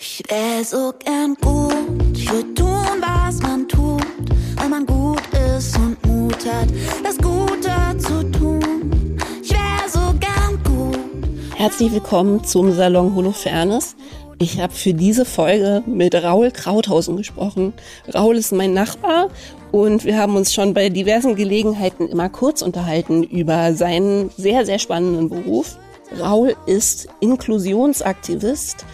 Ich wär so gern gut, ich würde tun, was man tut, wenn man gut ist und Mut hat, das Gute zu tun. Ich wär so gern gut. Herzlich willkommen zum Salon Holofernes. Ich habe für diese Folge mit Raul Krauthausen gesprochen. Raul ist mein Nachbar und wir haben uns schon bei diversen Gelegenheiten immer kurz unterhalten über seinen sehr, sehr spannenden Beruf. Raul ist Inklusionsaktivist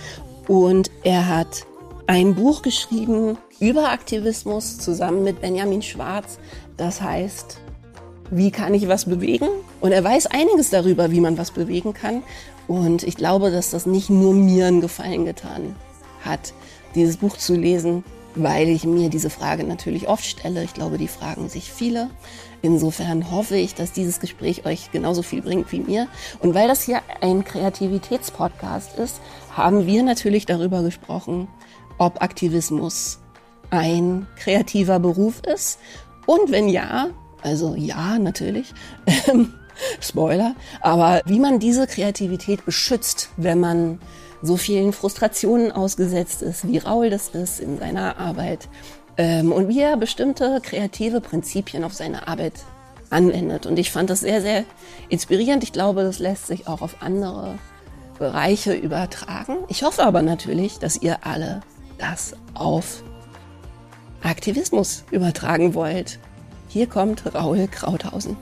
und er hat ein Buch geschrieben über Aktivismus zusammen mit Benjamin Schwarz. Das heißt, wie kann ich was bewegen? Und er weiß einiges darüber, wie man was bewegen kann. Und ich glaube, dass das nicht nur mir einen Gefallen getan hat, dieses Buch zu lesen, weil ich mir diese Frage natürlich oft stelle. Ich glaube, die fragen sich viele. Insofern hoffe ich, dass dieses Gespräch euch genauso viel bringt wie mir. Und weil das hier ein Kreativitätspodcast ist, haben wir natürlich darüber gesprochen, ob Aktivismus ein kreativer Beruf ist. Und wenn ja, also ja, natürlich, ähm, Spoiler, aber wie man diese Kreativität beschützt, wenn man so vielen Frustrationen ausgesetzt ist, wie Raul das ist in seiner Arbeit ähm, und wie er bestimmte kreative Prinzipien auf seine Arbeit anwendet. Und ich fand das sehr, sehr inspirierend. Ich glaube, das lässt sich auch auf andere Bereiche übertragen. Ich hoffe aber natürlich, dass ihr alle das auf Aktivismus übertragen wollt. Hier kommt Raul Krauthausen.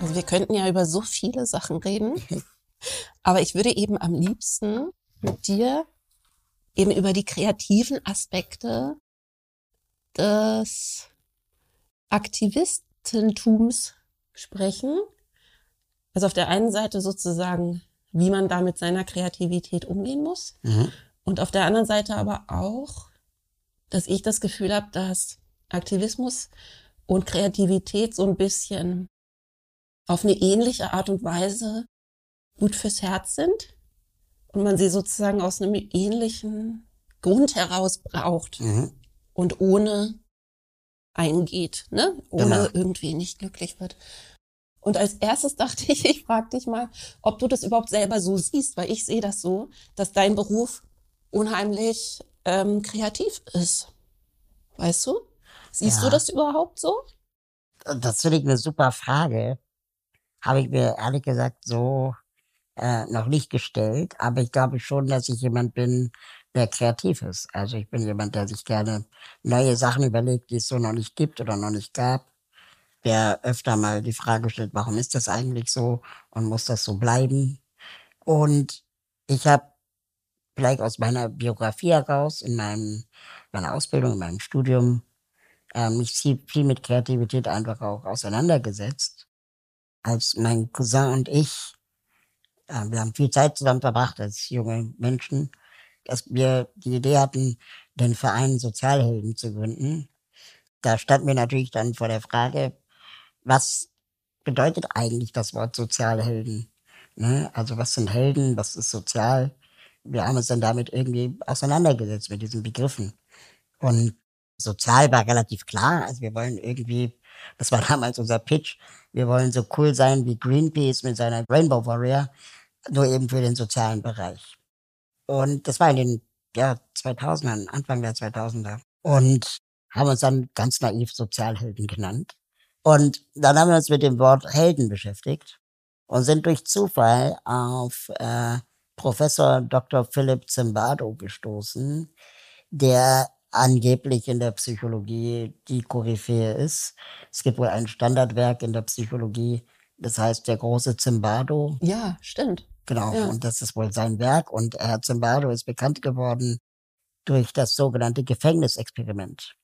Also wir könnten ja über so viele Sachen reden, aber ich würde eben am liebsten mit dir eben über die kreativen Aspekte des Aktivistentums sprechen. Also auf der einen Seite sozusagen, wie man da mit seiner Kreativität umgehen muss. Und auf der anderen Seite aber auch, dass ich das Gefühl habe, dass Aktivismus und Kreativität so ein bisschen auf eine ähnliche Art und Weise gut fürs Herz sind und man sie sozusagen aus einem ähnlichen Grund heraus braucht Mhm. und ohne eingeht, ne? Ohne Genau. irgendwie nicht glücklich wird. Und als erstes dachte ich, ich frage dich mal, ob du das überhaupt selber so siehst, weil ich sehe das so, dass dein Beruf unheimlich ähm, kreativ ist. Weißt du? Siehst Ja. du das überhaupt so? Das finde ich eine super Frage. Habe ich mir ehrlich gesagt so äh, noch nicht gestellt. Aber ich glaube schon, dass ich jemand bin, der kreativ ist. Also ich bin jemand, der sich gerne neue Sachen überlegt, die es so noch nicht gibt oder noch nicht gab. Der öfter mal die Frage stellt, warum ist das eigentlich so und muss das so bleiben? Und ich habe vielleicht aus meiner Biografie heraus, in meinem, meiner Ausbildung, in meinem Studium, äh, mich viel, viel mit Kreativität einfach auch auseinandergesetzt. Als mein Cousin und ich, äh, wir haben viel Zeit zusammen verbracht als junge Menschen, dass wir die Idee hatten, den Verein Sozialhelden zu gründen. Da standen wir natürlich dann vor der Frage, was bedeutet eigentlich das Wort Sozialhelden? Ne? Also was sind Helden, was ist sozial? Wir haben uns dann damit irgendwie auseinandergesetzt mit diesen Begriffen. Und sozial war relativ klar. Also wir wollen irgendwie, das war damals unser Pitch, wir wollen so cool sein wie Greenpeace mit seiner Rainbow Warrior, nur eben für den sozialen Bereich. Und das war in den ja, 2000ern, Anfang der 2000er. Und haben uns dann ganz naiv Sozialhelden genannt. Und dann haben wir uns mit dem Wort Helden beschäftigt und sind durch Zufall auf äh, Professor Dr. Philipp Zimbardo gestoßen, der angeblich in der Psychologie die Koryphäe ist. Es gibt wohl ein Standardwerk in der Psychologie, das heißt der große Zimbardo. Ja, stimmt. Genau, Ja. und das ist wohl sein Werk. Und Herr Zimbardo ist bekannt geworden durch das sogenannte Gefängnisexperiment,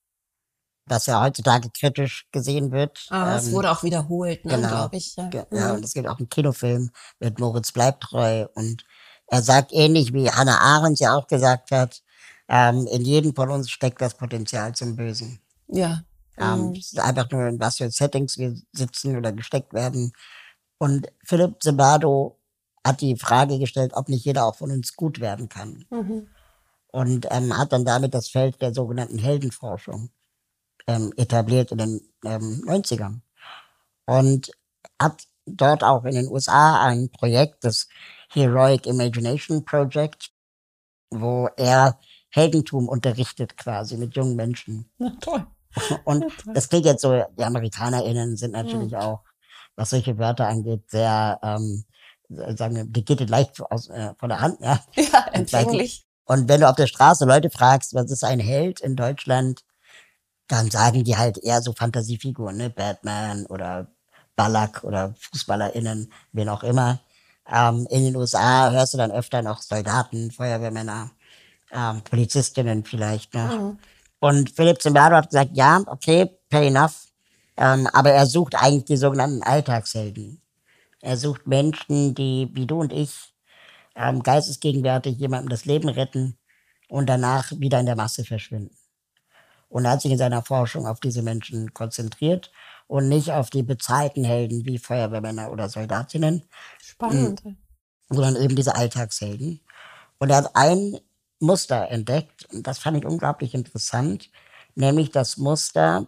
das ja heutzutage kritisch gesehen wird. Ah, es Ähm, wurde auch wiederholt, ne, genau. glaube ich. Ja. Ge- Ja, Mhm. und es gibt auch einen Kinofilm mit Moritz Bleibtreu und er sagt ähnlich wie Hannah Arendt ja auch gesagt hat, ähm, in jedem von uns steckt das Potenzial zum Bösen. ja. Ähm, Mhm. es ist einfach nur in was für Settings wir sitzen oder gesteckt werden. Und Philipp Zimbardo hat die Frage gestellt, ob nicht jeder auch von uns gut werden kann. Mhm. Und ähm, hat dann damit das Feld der sogenannten Heldenforschung ähm, etabliert in den ähm, 90ern. Und hat dort auch in den USA ein Projekt, das Heroic Imagination Project, wo er Heldentum unterrichtet quasi mit jungen Menschen. Na, toll. Und Ja, toll. das klingt jetzt so, die AmerikanerInnen sind natürlich Mhm. auch, was solche Wörter angeht, sehr, ähm, sagen wir, die geht leicht aus, äh, von der Hand, ja. Ja, empfänglich. Und wenn du auf der Straße Leute fragst, was ist ein Held in Deutschland, dann sagen die halt eher so Fantasiefiguren, ne? Batman oder Ballack oder FußballerInnen, wen auch immer. Ähm, in den USA hörst du dann öfter noch Soldaten, Feuerwehrmänner, ähm, Polizistinnen vielleicht noch. Mhm. Und Philipp Zimbardo hat gesagt, ja, okay, fair enough. Ähm, aber er sucht eigentlich die sogenannten Alltagshelden. Er sucht Menschen, die, wie du und ich, ähm, geistesgegenwärtig jemandem das Leben retten und danach wieder in der Masse verschwinden. Und er hat sich in seiner Forschung auf diese Menschen konzentriert und nicht auf die bezahlten Helden wie Feuerwehrmänner oder Soldatinnen, Spannend. sondern eben diese Alltagshelden. Und er hat ein Muster entdeckt, und das fand ich unglaublich interessant, nämlich das Muster,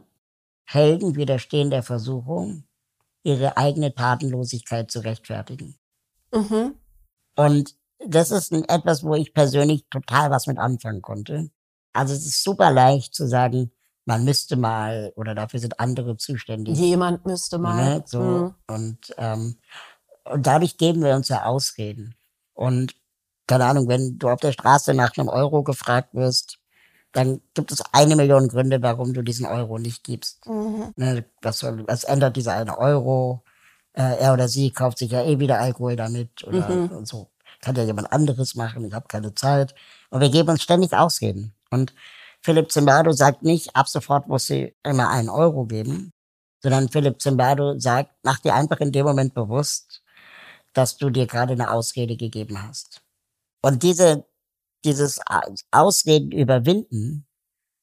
Helden widerstehen der Versuchung, ihre eigene Tatenlosigkeit zu rechtfertigen. Mhm. Und das ist etwas, wo ich persönlich total was mit anfangen konnte. Also es ist super leicht zu sagen, man müsste mal oder dafür sind andere zuständig. Jemand müsste mal. Ne? So, Mhm. und, ähm, und dadurch geben wir uns ja Ausreden. Und keine Ahnung, wenn du auf der Straße nach einem Euro gefragt wirst, dann gibt es eine Million Gründe, warum du diesen Euro nicht gibst. Mhm. Ne, was, was ändert dieser eine Euro? Äh, er oder sie kauft sich ja eh wieder Alkohol damit oder Mhm. so. Kann ja jemand anderes machen, ich habe keine Zeit. Und wir geben uns ständig Ausreden. Und Philipp Zimbardo sagt nicht, ab sofort muss sie immer einen Euro geben, sondern Philipp Zimbardo sagt, mach dir einfach in dem Moment bewusst, dass du dir gerade eine Ausrede gegeben hast. Und diese, dieses Ausreden überwinden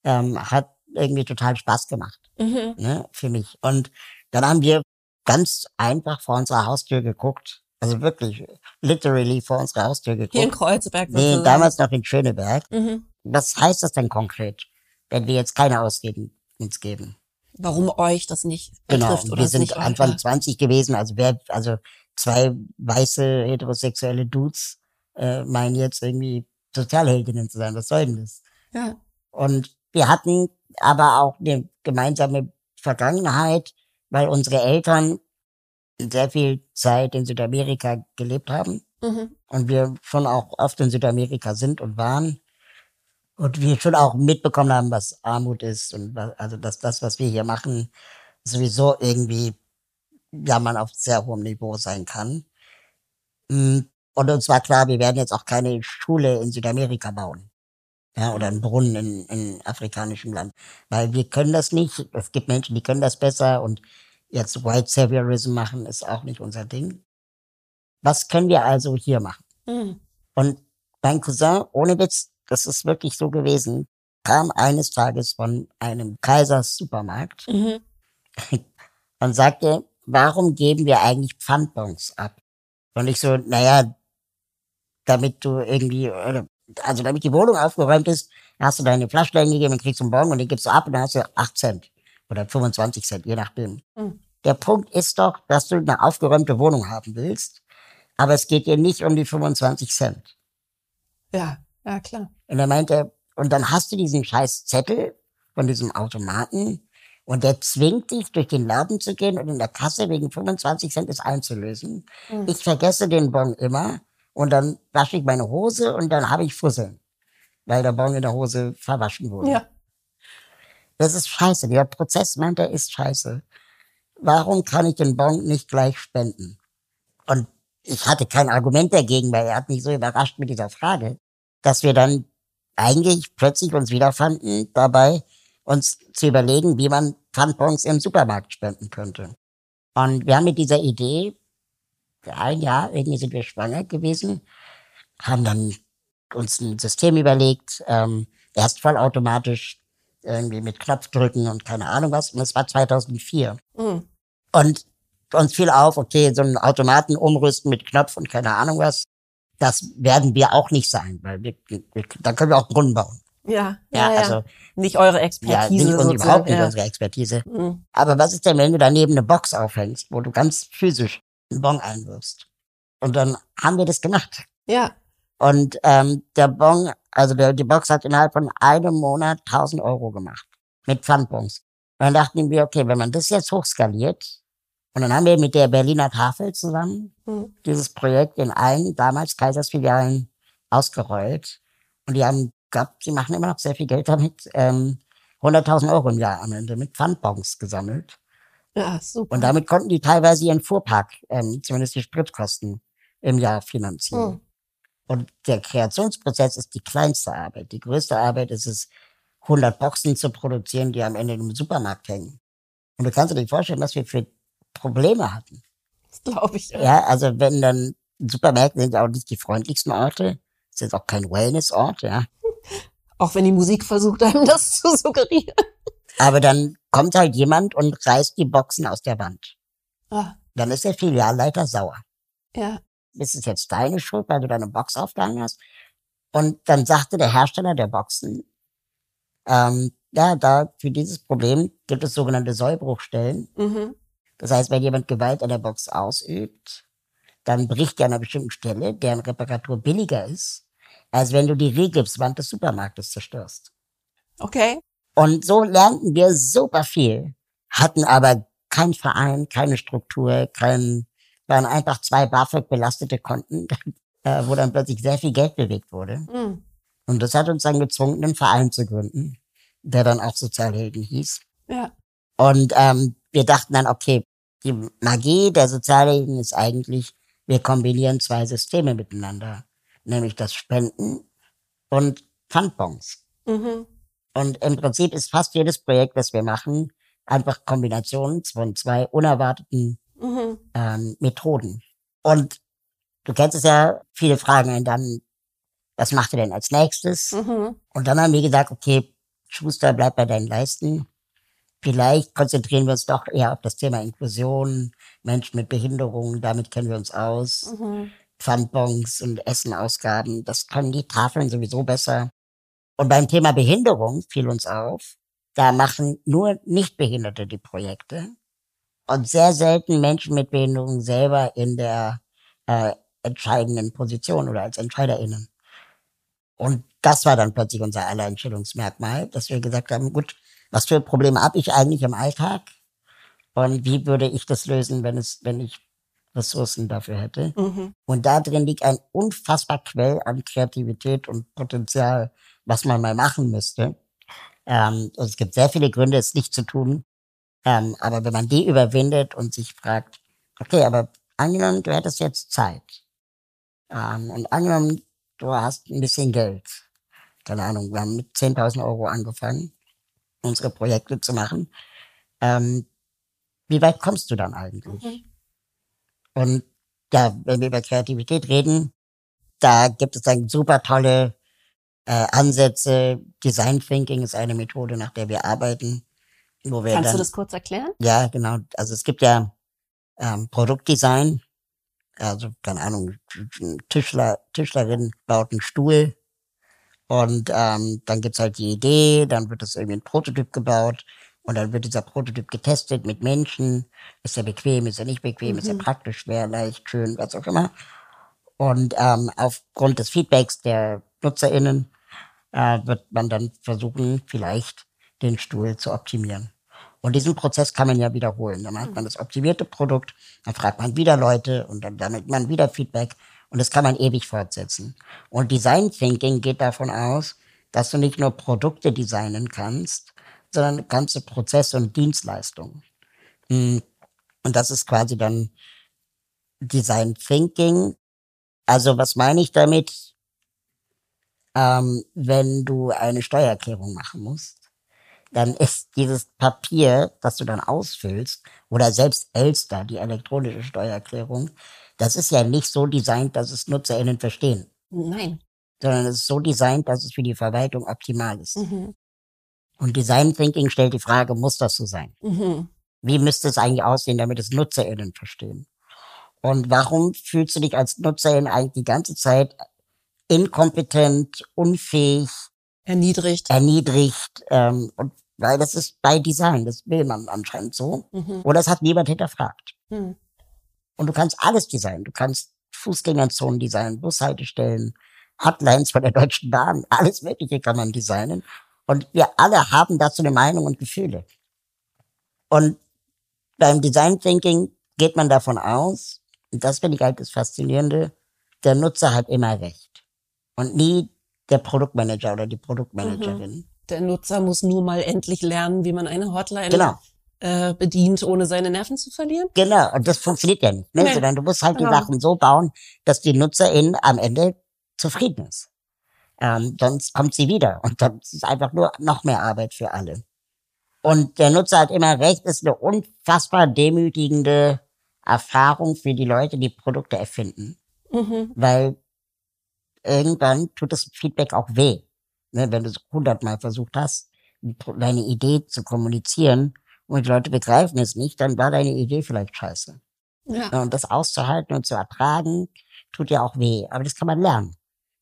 ähm, hat irgendwie total Spaß gemacht Mhm. ne, für mich. Und dann haben wir ganz einfach vor unserer Haustür geguckt. Also wirklich, literally vor unserer Haustür Hier in geguckt. Kreuzberg Nee, sozusagen. damals noch in Schöneberg. Mhm. Was heißt das denn konkret, wenn wir jetzt keine Ausreden uns geben? Warum euch das nicht Genau, betrifft und oder wir sind nicht Anfang euch- 20 gewesen, also wer, also zwei weiße heterosexuelle Dudes äh, meinen jetzt irgendwie Sozialheldinnen zu sein. Was soll denn das? Ja. Und wir hatten aber auch eine gemeinsame Vergangenheit, weil unsere Eltern sehr viel Zeit in Südamerika gelebt haben Mhm. und wir schon auch oft in Südamerika sind und waren und wir schon auch mitbekommen haben, was Armut ist und was, also dass das, was wir hier machen, sowieso irgendwie ja man auf sehr hohem Niveau sein kann. Mm, Und uns war klar, wir werden jetzt auch keine Schule in Südamerika bauen. Ja, oder einen Brunnen in, in afrikanischem Land. Weil wir können das nicht. Es gibt Menschen, die können das besser und jetzt White Saviorism machen ist auch nicht unser Ding. Was können wir also hier machen? Mhm. Und mein Cousin, ohne Witz, das ist wirklich so gewesen, kam eines Tages von einem Kaisers Supermarkt Mhm. und sagte, warum geben wir eigentlich Pfandbons ab? Und ich so, naja, damit du irgendwie, oder, also damit die Wohnung aufgeräumt ist, hast du deine Flaschlein gegeben und kriegst einen Bon und den gibst du ab und dann hast du 8 Cent oder 25 Cent, je nachdem. Mhm. Der Punkt ist doch, dass du eine aufgeräumte Wohnung haben willst, aber es geht dir nicht um die 25 Cent. Ja, ja, klar. Und er meinte, und dann hast du diesen scheiß Zettel von diesem Automaten und der zwingt dich, durch den Laden zu gehen und in der Kasse wegen 25 Cent es einzulösen. Mhm. Ich vergesse den Bon immer und dann wasche ich meine Hose und dann habe ich Fusseln, weil der Bon in der Hose verwaschen wurde. Ja. Das ist scheiße. Der Prozess meint, er ist scheiße. Warum kann ich den Bon nicht gleich spenden? Und ich hatte kein Argument dagegen, weil er hat mich so überrascht mit dieser Frage, dass wir dann eigentlich plötzlich uns wiederfanden, dabei uns zu überlegen, wie man Pfandbons im Supermarkt spenden könnte. Und wir haben mit dieser Idee, ein Jahr irgendwie sind wir schwanger gewesen, haben dann uns ein System überlegt, ähm, erst vollautomatisch, irgendwie mit Knopfdrücken und keine Ahnung was. Und das war 2004. Mhm. Und uns fiel auf, okay, so einen Automaten umrüsten mit Knopf und keine Ahnung was, das werden wir auch nicht sein, weil wir, wir dann können wir auch Brunnen bauen. Ja, Ja, ja, ja. also nicht eure ja, Expertise nicht, und sozusagen. überhaupt nicht ja. unsere Expertise. Mhm. Aber was ist denn, wenn du daneben eine Box aufhängst, wo du ganz physisch Bon einwirfst? Und dann haben wir das gemacht. ja, Und ähm, der Bon, also der, die Box hat innerhalb von einem Monat 1000 Euro gemacht. Mit Pfandbons. Und dann dachten wir, okay, wenn man das jetzt hochskaliert, und dann haben wir mit der Berliner Tafel zusammen Mhm. dieses Projekt in allen damals Kaisersfilialen ausgerollt. Und die haben, glaub, die machen immer noch sehr viel Geld damit, ähm, 100.000 Euro im Jahr am Ende mit Pfandbons gesammelt. Ja, super. Und damit konnten die teilweise ihren Fuhrpark, ähm, zumindest die Spritkosten im Jahr finanzieren. Mhm. Und der Kreationsprozess ist die kleinste Arbeit. Die größte Arbeit ist es, 100 Boxen zu produzieren, die am Ende im Supermarkt hängen. Und du kannst dir nicht vorstellen, was wir für Probleme hatten. Das glaube ich. Ja. Ja, also wenn dann Supermärkte sind ja auch nicht die freundlichsten Orte. ist jetzt auch kein Wellnessort, ja. Auch wenn die Musik versucht, einem das zu suggerieren. Aber dann kommt halt jemand und reißt die Boxen aus der Wand. Ah, Dann ist der Filialleiter sauer. ja. ist es jetzt deine Schuld, weil du deine Box aufgehangen hast? Und dann sagte der Hersteller der Boxen, ähm, ja, da für dieses Problem gibt es sogenannte Sollbruchstellen. Mhm. Das heißt, wenn jemand Gewalt an der Box ausübt, dann bricht die an einer bestimmten Stelle, deren Reparatur billiger ist, als wenn du die Regipswand des Supermarktes zerstörst. Okay. Und so lernten wir super viel, hatten aber kein Verein, keine Struktur, kein, waren einfach zwei BAföG belastete Konten, äh, wo dann plötzlich sehr viel Geld bewegt wurde. Mhm. Und das hat uns dann gezwungen, einen Verein zu gründen, der dann auch Sozialhelden hieß. Ja. Und ähm, wir dachten dann, okay, die Magie der Sozialhelden ist eigentlich, wir kombinieren zwei Systeme miteinander, nämlich das Spenden und Pfandbons. Mhm. Und im Prinzip ist fast jedes Projekt, das wir machen, einfach Kombinationen von zwei unerwarteten Mhm. ähm, Methoden. Und du kennst es ja, viele fragen einen dann, was macht ihr denn als nächstes? Mhm. Und dann haben wir gesagt, okay, Schuster, bleib bei deinen Leisten. Vielleicht konzentrieren wir uns doch eher auf das Thema Inklusion, Menschen mit Behinderungen, damit kennen wir uns aus. Mhm. Pfandbons und Essenausgaben, das können die Tafeln sowieso besser. Und beim Thema Behinderung fiel uns auf, da machen nur Nichtbehinderte die Projekte und sehr selten Menschen mit Behinderung selber in der äh, entscheidenden Position oder als EntscheiderInnen. Und das war dann plötzlich unser Alleinstellungsmerkmal, dass wir gesagt haben, gut, was für Probleme habe ich eigentlich im Alltag? Und wie würde ich das lösen, wenn es, wenn ich Ressourcen dafür hätte? Mhm. Und da drin liegt ein unfassbar Quell an Kreativität und Potenzial, was man mal machen müsste. Ähm, und es gibt sehr viele Gründe, es nicht zu tun. Ähm, aber wenn man die überwindet und sich fragt, okay, aber angenommen, du hättest jetzt Zeit. Ähm, und angenommen, du hast ein bisschen Geld. Keine Ahnung, wir haben mit 10.000 Euro angefangen, unsere Projekte zu machen. Ähm, wie weit kommst du dann eigentlich? Mhm. Und ja, wenn wir über Kreativität reden, da gibt es dann super tolle äh, Ansätze. Design Thinking ist eine Methode, nach der wir arbeiten. Wo wir Kannst dann, du das kurz erklären? Ja, genau. Also es gibt ja ähm, Produktdesign. Also, keine Ahnung, Tischler, Tischlerin baut einen Stuhl. Und ähm, dann gibt's halt die Idee, dann wird es irgendwie ein Prototyp gebaut und dann wird dieser Prototyp getestet mit Menschen. Ist er bequem, ist er nicht bequem, ist er Mhm. praktisch, schwer, leicht, schön, was auch immer. Und ähm, aufgrund des Feedbacks der NutzerInnen äh, wird man dann versuchen, vielleicht den Stuhl zu optimieren. Und diesen Prozess kann man ja wiederholen. Dann hat man das optimierte Produkt, dann fragt man wieder Leute und dann sammelt man wieder Feedback und das kann man ewig fortsetzen. Und Design Thinking geht davon aus, dass du nicht nur Produkte designen kannst, sondern ganze Prozesse und Dienstleistungen. Mm, Und das ist quasi dann Design Thinking. Also was meine ich damit? Ähm, wenn du eine Steuererklärung machen musst, dann ist dieses Papier, das du dann ausfüllst, oder selbst Elster, die elektronische Steuererklärung, das ist ja nicht so designt, dass es NutzerInnen verstehen, Nein. sondern es ist so designt, dass es für die Verwaltung optimal ist. Mhm. Und Design Thinking stellt die Frage, muss das so sein? Mhm. Wie müsste es eigentlich aussehen, damit es NutzerInnen verstehen? Und warum fühlst du dich als Nutzerin eigentlich die ganze Zeit inkompetent, unfähig, Erniedrigt. erniedrigt. Ähm, und weil das ist bei Design, das will man anscheinend so. Mhm. Oder es hat niemand hinterfragt. Mhm. Und du kannst alles designen. Du kannst Fußgängerzonen designen, Bushaltestellen, Hotlines von der Deutschen Bahn, alles Mögliche kann man designen. Und wir alle haben dazu eine Meinung und Gefühle. Und beim Design Thinking geht man davon aus, und das finde ich halt das Faszinierende, der Nutzer hat immer recht. Und nie der Produktmanager oder die Produktmanagerin. Der Nutzer muss nur mal endlich lernen, wie man eine Hotline Genau. äh, bedient, ohne seine Nerven zu verlieren. Genau, und das funktioniert ja nicht. Ne? Nee. Sondern du musst halt Genau. die Sachen so bauen, dass die Nutzerin am Ende zufrieden ist. Ähm, sonst kommt sie wieder und dann ist es einfach nur noch mehr Arbeit für alle. Und der Nutzer hat immer recht, ist eine unfassbar demütigende Erfahrung für die Leute, die Produkte erfinden. Mhm. Weil irgendwann tut das Feedback auch weh. Ne? Wenn du es hundertmal versucht hast, deine Idee zu kommunizieren und die Leute begreifen es nicht, dann war deine Idee vielleicht scheiße. Ja. Und das auszuhalten und zu ertragen, tut ja auch weh. Aber das kann man lernen,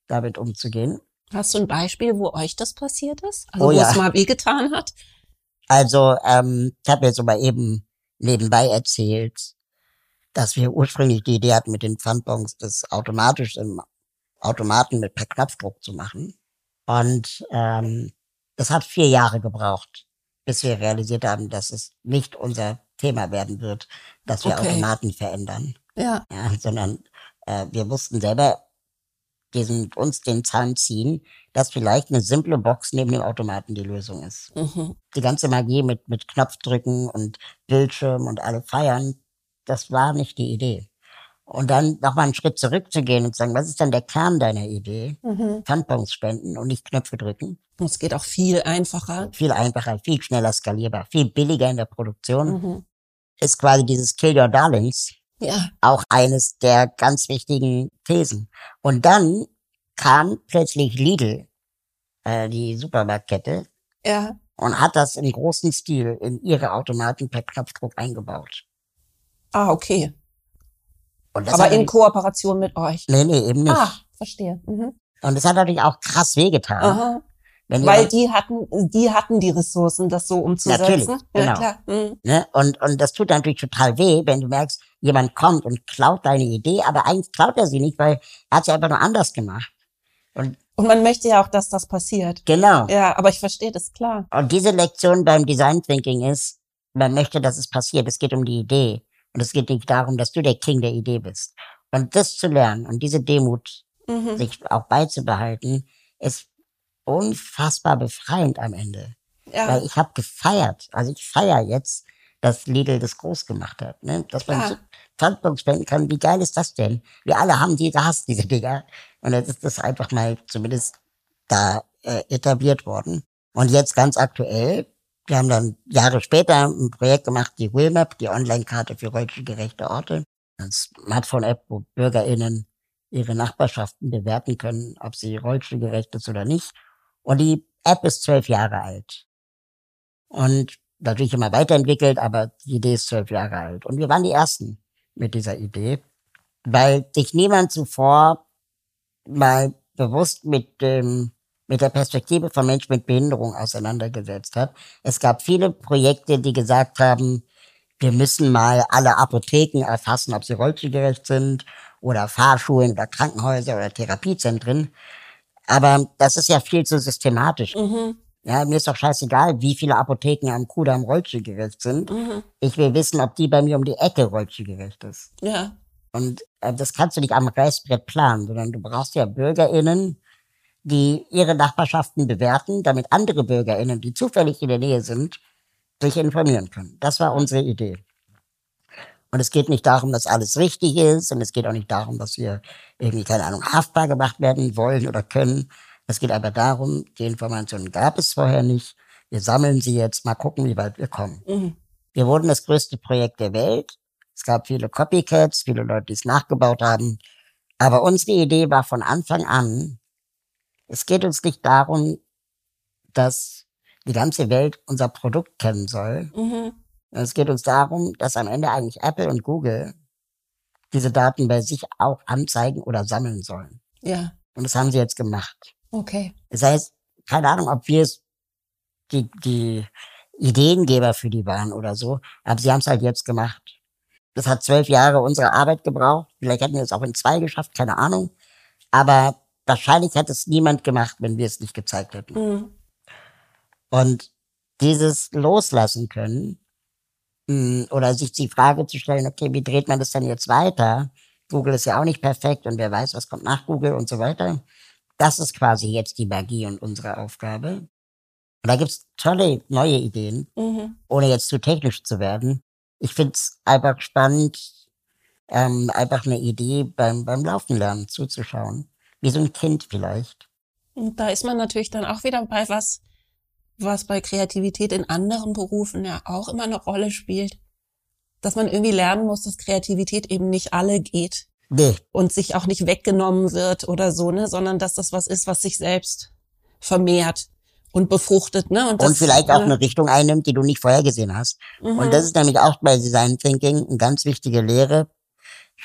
damit umzugehen. Hast du ein Beispiel, wo euch das passiert ist? Also Oh wo ja. es mal wehgetan hat? Also, ähm, ich habe jetzt so mal eben nebenbei erzählt, dass wir ursprünglich die Idee hatten, mit den Pfandbons das automatisch im Automaten mit per Knopfdruck zu machen. Und ähm, das hat vier Jahre gebraucht, bis wir realisiert haben, dass es nicht unser Thema werden wird, dass wir Okay. Automaten verändern. Ja. ja, sondern äh, wir mussten selber diesen, uns den Zahn ziehen, dass vielleicht eine simple Box neben dem Automaten die Lösung ist. Mhm. Die ganze Magie mit, mit Knopfdrücken und Bildschirm und alle feiern, das war nicht die Idee. Und dann nochmal einen Schritt zurückzugehen und zu sagen, was ist denn der Kern deiner Idee? Mhm. Pfandbons spenden und nicht Knöpfe drücken. Es geht auch viel einfacher. Viel einfacher, viel schneller skalierbar, viel billiger in der Produktion. Mhm. Ist quasi dieses Kill Your Darlings Ja. auch eines der ganz wichtigen Thesen. Und dann kam plötzlich Lidl, äh, die Supermarktkette, Ja. und hat das im großen Stil in ihre Automaten per Knopfdruck eingebaut. Ah, okay. Aber in Kooperation mit euch. Nee, nee, eben nicht. Ah, verstehe. Mhm. Und das hat natürlich auch krass wehgetan. Aha. Weil die hatten, die hatten die Ressourcen, das so umzusetzen. Natürlich, Ja, genau. klar. Mhm. ne? und, und das tut natürlich total weh, wenn du merkst, jemand kommt und klaut deine Idee, aber eigentlich klaut er sie nicht, weil er hat sie einfach nur anders gemacht. Und Und man möchte ja auch, dass das passiert. genau. Ja, aber ich verstehe das klar. Und diese Lektion beim Design Thinking ist, man möchte, dass es passiert. Es geht um die Idee. Und es geht nicht darum, dass du der King der Idee bist. Und das zu lernen und diese Demut Mhm. sich auch beizubehalten, ist unfassbar befreiend am Ende. Ja. Weil ich habe gefeiert. Also ich feier jetzt, dass Lidl das groß gemacht hat. Ne? Dass man Ja. so Pfandbons spenden kann. Wie geil ist das denn? Wir alle haben die gehasst, diese Dinger. Und jetzt ist das einfach mal zumindest da äh, etabliert worden. Und jetzt ganz aktuell, wir haben dann Jahre später ein Projekt gemacht, die Willmap, die Online-Karte für rollstuhlgerechte Orte. Eine Smartphone-App, wo BürgerInnen ihre Nachbarschaften bewerten können, ob sie rollstuhlgerecht ist oder nicht. Und die App ist zwölf Jahre alt. Und natürlich immer weiterentwickelt, aber die Idee ist zwölf Jahre alt. Und wir waren die Ersten mit dieser Idee, weil sich niemand zuvor mal bewusst mit dem mit der Perspektive von Menschen mit Behinderung auseinandergesetzt hat. Es gab viele Projekte, die gesagt haben, wir müssen mal alle Apotheken erfassen, ob sie rollstuhlgerecht sind oder Fahrschulen oder Krankenhäuser oder Therapiezentren. Aber das ist ja viel zu systematisch. Mhm. Ja, mir ist doch scheißegal, wie viele Apotheken am Kudamm rollstuhlgerecht sind. Mhm. Ich will wissen, ob die bei mir um die Ecke rollstuhlgerecht ist. Ja. Und äh, das kannst du nicht am Reißbrett planen, sondern du brauchst ja BürgerInnen, die ihre Nachbarschaften bewerten, damit andere BürgerInnen, die zufällig in der Nähe sind, sich informieren können. Das war unsere Idee. Und es geht nicht darum, dass alles richtig ist und es geht auch nicht darum, dass wir irgendwie, keine Ahnung, haftbar gemacht werden wollen oder können. Es geht aber darum, die Informationen gab es vorher nicht. Wir sammeln sie jetzt, mal gucken, wie weit wir kommen. Mhm. Wir wurden das größte Projekt der Welt. Es gab viele Copycats, viele Leute, die es nachgebaut haben. Aber unsere Idee war von Anfang an, es geht uns nicht darum, dass die ganze Welt unser Produkt kennen soll. Mhm. Es geht uns darum, dass am Ende eigentlich Apple und Google diese Daten bei sich auch anzeigen oder sammeln sollen. Ja. Und das haben sie jetzt gemacht. Okay. Das heißt, keine Ahnung, ob wir es die, die Ideengeber für die waren oder so, aber sie haben es halt jetzt gemacht. Das hat zwölf Jahre unsere Arbeit gebraucht. Vielleicht hätten wir es auch in zwei geschafft, keine Ahnung. Aber wahrscheinlich hätte es niemand gemacht, wenn wir es nicht gezeigt hätten. Mhm. Und dieses Loslassen können mh, oder sich die Frage zu stellen, okay, wie dreht man das denn jetzt weiter? Google ist ja auch nicht perfekt und wer weiß, was kommt nach Google und so weiter. Das ist quasi jetzt die Magie und unsere Aufgabe. Und da gibt's tolle neue Ideen, Mhm. ohne jetzt zu technisch zu werden. Ich find's einfach spannend, ähm, einfach eine Idee beim, beim Laufen lernen zuzuschauen. Wie so ein Kind vielleicht. Und da ist man natürlich dann auch wieder bei was, was bei Kreativität in anderen Berufen ja auch immer eine Rolle spielt. Dass man irgendwie lernen muss, dass Kreativität eben nicht alle geht Nee, und sich auch nicht weggenommen wird oder so, ne, sondern dass das was ist, was sich selbst vermehrt und befruchtet, ne? und das, vielleicht auch äh, eine Richtung einnimmt, die du nicht vorher gesehen hast. mhm. Und das ist nämlich auch bei Design Thinking eine ganz wichtige Lehre.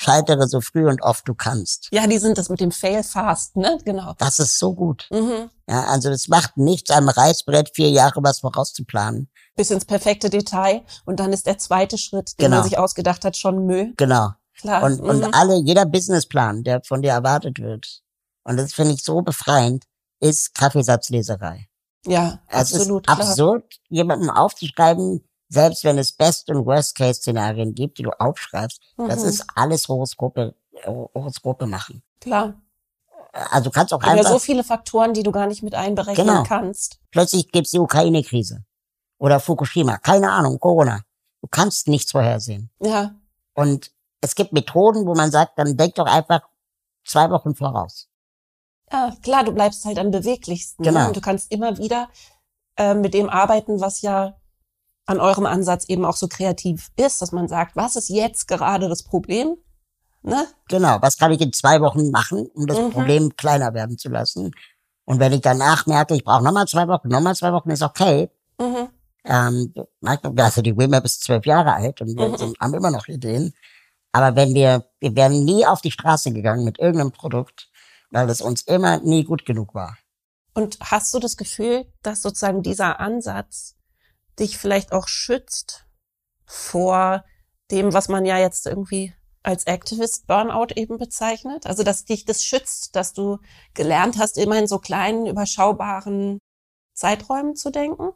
Scheitere so früh und oft du kannst. ja, die sind das mit dem Fail fast, ne? Genau. Das ist so gut. Mhm. Ja, also es macht nichts, am Reißbrett vier Jahre was vorauszuplanen. Bis ins perfekte Detail und dann ist der zweite Schritt, den Genau. man sich ausgedacht hat, schon Müll. Genau. Klar. Und, mhm. und alle, jeder Businessplan, der von dir erwartet wird, und das finde ich so befreiend, ist Kaffeesatzleserei. ja, Es absolut ist klar. absurd, jemandem aufzuschreiben, selbst wenn es Best- und Worst-Case-Szenarien gibt, die du aufschreibst, das Mhm. ist alles Horoskope, Horoskope machen. Klar. Also du kannst auch ja einfach, so viele Faktoren, die du gar nicht mit einberechnen Genau. kannst. plötzlich gibt's die Ukraine-Krise. Oder Fukushima, keine Ahnung, Corona. Du kannst nichts vorhersehen. Ja, Und es gibt Methoden, wo man sagt, dann denk doch einfach zwei Wochen voraus. ja, klar, du bleibst halt am beweglichsten. Genau. Ne? Und du kannst immer wieder äh, mit dem arbeiten, was ja an eurem Ansatz eben auch so kreativ ist, dass man sagt, was ist jetzt gerade das Problem? Ne? Genau, was kann ich in zwei Wochen machen, um das Mhm. Problem kleiner werden zu lassen? Und wenn ich danach merke, ich brauche nochmal zwei Wochen, nochmal zwei Wochen, ist okay. Mhm. Ähm, also die Wimmer ist zwölf Jahre alt und wir Mhm. sind, haben immer noch Ideen. Aber wenn wir, wir wären nie auf die Straße gegangen mit irgendeinem Produkt, weil es uns immer nie gut genug war. Und hast du das Gefühl, dass sozusagen dieser Ansatz dich vielleicht auch schützt vor dem, was man ja jetzt irgendwie als Activist Burnout eben bezeichnet? Also, dass dich das schützt, dass du gelernt hast, immer in so kleinen, überschaubaren Zeiträumen zu denken?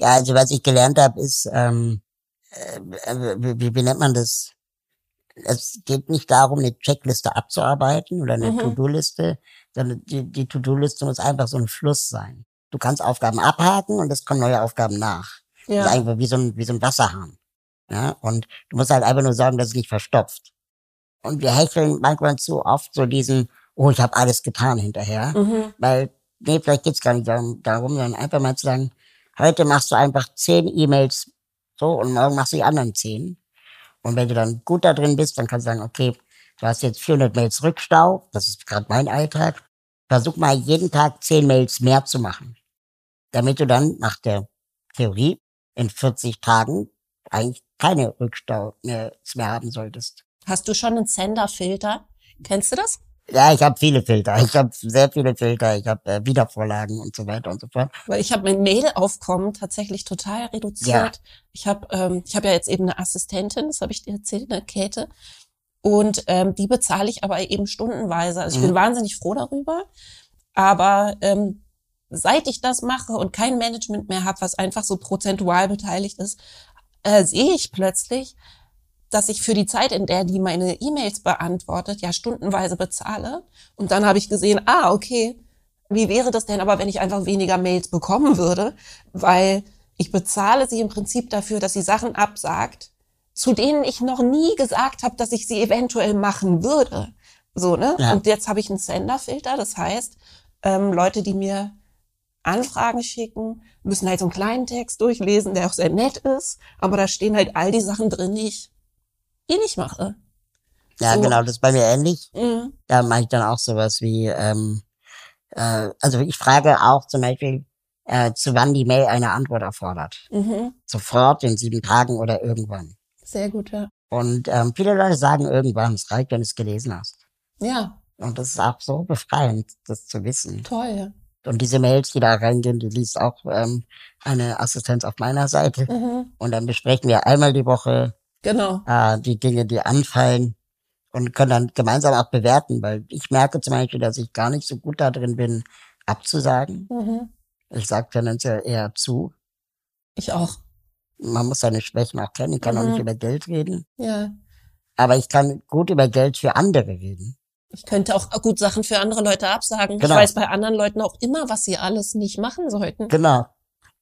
Ja, also was ich gelernt habe, ist, ähm, äh, wie, wie, nennt man das? Es geht nicht darum, eine Checkliste abzuarbeiten oder eine Mhm. To-Do-Liste, sondern die, die To-Do-Liste muss einfach so ein Fluss sein. Du kannst Aufgaben abhaken und es kommen neue Aufgaben nach. Das ist einfach wie so ein, wie so ein Wasserhahn. Ja, und du musst halt einfach nur sorgen, dass es nicht verstopft. Und wir hecheln manchmal zu oft so diesen, oh, ich habe alles getan hinterher. Mhm. Weil, nee, vielleicht geht's gar nicht darum, darum, sondern einfach mal zu sagen, heute machst du einfach zehn E-Mails so und morgen machst du die anderen zehn. Und wenn du dann gut da drin bist, dann kannst du sagen, okay, du hast jetzt 400 Mails Rückstau, das ist gerade mein Alltag. Versuch mal jeden Tag zehn Mails mehr zu machen. Damit du dann nach der Theorie in 40 Tagen eigentlich keine Rückstau mehr, mehr haben solltest. Hast du schon einen Sender-Filter? Kennst du das? Ja, ich habe viele Filter. Ich habe sehr viele Filter. Ich habe äh, Wiedervorlagen und so weiter und so fort. Weil ich habe mein Mailaufkommen tatsächlich total reduziert. Ich habe ähm, ich habe ja jetzt eben eine Assistentin, das habe ich dir erzählt, eine Käthe. Und ähm, die bezahle ich aber eben stundenweise. Also ich bin Mhm. wahnsinnig froh darüber. Aber ähm, seit ich das mache und kein Management mehr habe, was einfach so prozentual beteiligt ist, äh, sehe ich plötzlich, dass ich für die Zeit, in der die meine E-Mails beantwortet, ja stundenweise bezahle. Und dann habe ich gesehen, ah, okay, wie wäre das denn aber, wenn ich einfach weniger Mails bekommen würde? Weil ich bezahle sie im Prinzip dafür, dass sie Sachen absagt, zu denen ich noch nie gesagt habe, dass ich sie eventuell machen würde. So, ne? Ja. Und jetzt habe ich einen Senderfilter, das heißt, ähm, Leute, die mir Anfragen schicken, müssen halt so einen kleinen Text durchlesen, der auch sehr nett ist, aber da stehen halt all die Sachen drin, die ich eh nicht mache. Ja, So. genau, das ist bei mir ähnlich. Mhm. Da mache ich dann auch sowas wie, ähm, äh, also ich frage auch zum Beispiel, äh, zu wann die Mail eine Antwort erfordert. Mhm. Sofort, in sieben Tagen oder irgendwann. Sehr gut, ja. Und ähm, viele Leute sagen irgendwann, es reicht, wenn du es gelesen hast. Ja, Und das ist auch so befreiend, das zu wissen. toll. Und diese Mails, die da reingehen, die liest auch ähm, eine Assistenz auf meiner Seite. Mhm. Und dann besprechen wir einmal die Woche Genau. äh, die Dinge, die anfallen und können dann gemeinsam auch bewerten, weil ich merke zum Beispiel, dass ich gar nicht so gut da drin bin, abzusagen. Mhm. Ich sage tendenziell eher zu. Ich auch. Man muss seine Schwächen auch kennen. Ich kann auch Mhm. nicht über Geld reden. Ja. Aber ich kann gut über Geld für andere reden. Ich könnte auch gut Sachen für andere Leute absagen. Genau. Ich weiß bei anderen Leuten auch immer, was sie alles nicht machen sollten. Genau.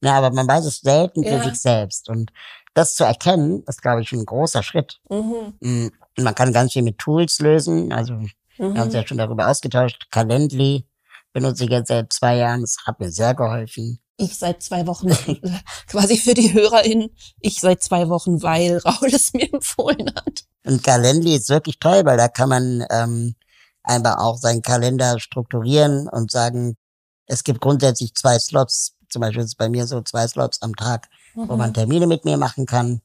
Ja, aber man weiß es selten für Ja. sich selbst. Und das zu erkennen, ist, glaube ich, ein großer Schritt. Mhm. Mm, Man kann ganz viel mit Tools lösen. Also wir haben uns Mhm. ja schon darüber ausgetauscht. Calendly benutze ich jetzt seit zwei Jahren. Das hat mir sehr geholfen. Ich seit zwei Wochen, quasi für die HörerInnen, ich seit zwei Wochen, weil Raul es mir empfohlen hat. Und Calendly ist wirklich toll, weil da kann man ähm, einfach auch seinen Kalender strukturieren und sagen, es gibt grundsätzlich zwei Slots. Zum Beispiel ist es bei mir so zwei Slots am Tag, wo man Termine mit mir machen kann.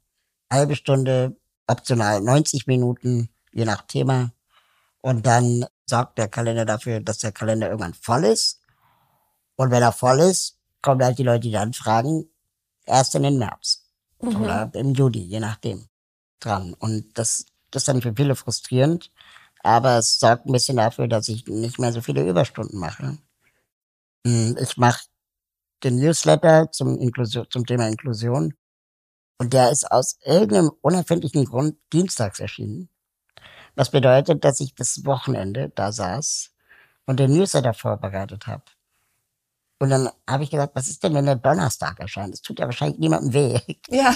Halbe Stunde, optional 90 Minuten, je nach Thema. Und dann sorgt der Kalender dafür, dass der Kalender irgendwann voll ist. Und wenn er voll ist, kommen halt die Leute, die dann fragen, erst in den März Mhm. oder im Juli, je nachdem, dran. Und das, das ist dann für viele frustrierend, aber es sorgt ein bisschen dafür, dass ich nicht mehr so viele Überstunden mache. Hm, Ich mache den Newsletter zum, Inklusion, zum Thema Inklusion und der ist aus irgendeinem unerfindlichen Grund dienstags erschienen. Was bedeutet, dass ich das Wochenende da saß und den Newsletter vorbereitet habe. Und dann habe ich gesagt, was ist denn, wenn der Donnerstag erscheint? Das tut ja wahrscheinlich niemandem weh. Ja,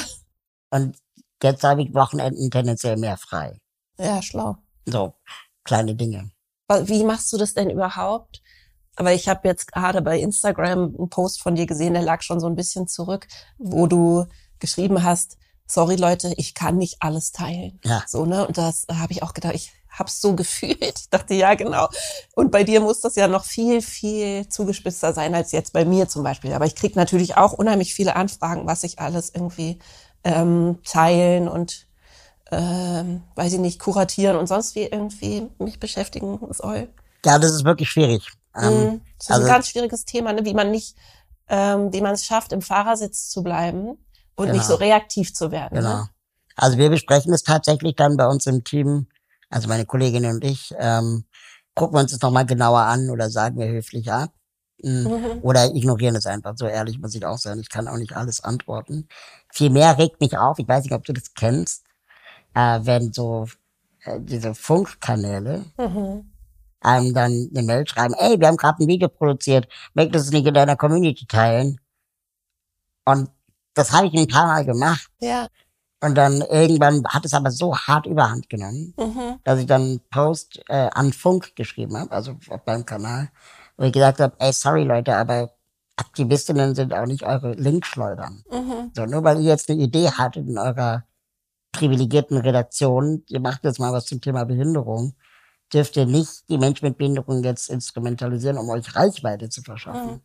Und jetzt habe ich Wochenenden tendenziell mehr frei. ja, schlau. So, kleine Dinge. Wie machst du das denn überhaupt? Aber ich habe jetzt gerade bei Instagram einen Post von dir gesehen, der lag schon so ein bisschen zurück, wo du geschrieben hast, sorry Leute, ich kann nicht alles teilen. Ja. So, ne? Und das habe ich auch gedacht, ich hab's so gefühlt. Ich dachte, ja, genau. Und bei dir muss das ja noch viel, viel zugespitzter sein als jetzt bei mir zum Beispiel. Aber ich krieg natürlich auch unheimlich viele Anfragen, was ich alles irgendwie ähm, teilen und ähm, weiß ich nicht, kuratieren und sonst wie irgendwie mich beschäftigen soll. Ja, das ist wirklich schwierig. Ähm, Mhm. Das ist also- ein ganz schwieriges Thema, ne? wie man nicht, ähm, wie man es schafft, im Fahrersitz zu bleiben und Genau. nicht so reaktiv zu werden. Genau. Ne? Also wir besprechen es tatsächlich dann bei uns im Team, also meine Kollegin und ich, ähm, gucken wir uns das nochmal genauer an oder sagen wir höflich ab. Mm, Mhm. Oder ignorieren es einfach. So ehrlich muss ich auch sein. Ich kann auch nicht alles antworten. Viel mehr regt mich auf. Ich weiß nicht, ob du das kennst. Äh, wenn so äh, diese Funkkanäle Mhm. einem dann eine Mail schreiben, ey, wir haben gerade ein Video produziert, möchtest du es nicht in deiner Community teilen? Und das habe ich ein paar Mal gemacht. Ja. Und dann irgendwann hat es aber so hart überhand genommen, Mhm. dass ich dann einen Post äh, an Funk geschrieben habe, also auf meinem Kanal, wo ich gesagt habe, ey, sorry Leute, aber Aktivistinnen sind auch nicht eure Linkschleudern. Mhm. So, nur weil ihr jetzt eine Idee hattet in eurer privilegierten Redaktion, ihr macht jetzt mal was zum Thema Behinderung, dürft ihr nicht die Menschen mit Behinderung jetzt instrumentalisieren, um euch Reichweite zu verschaffen. Mhm.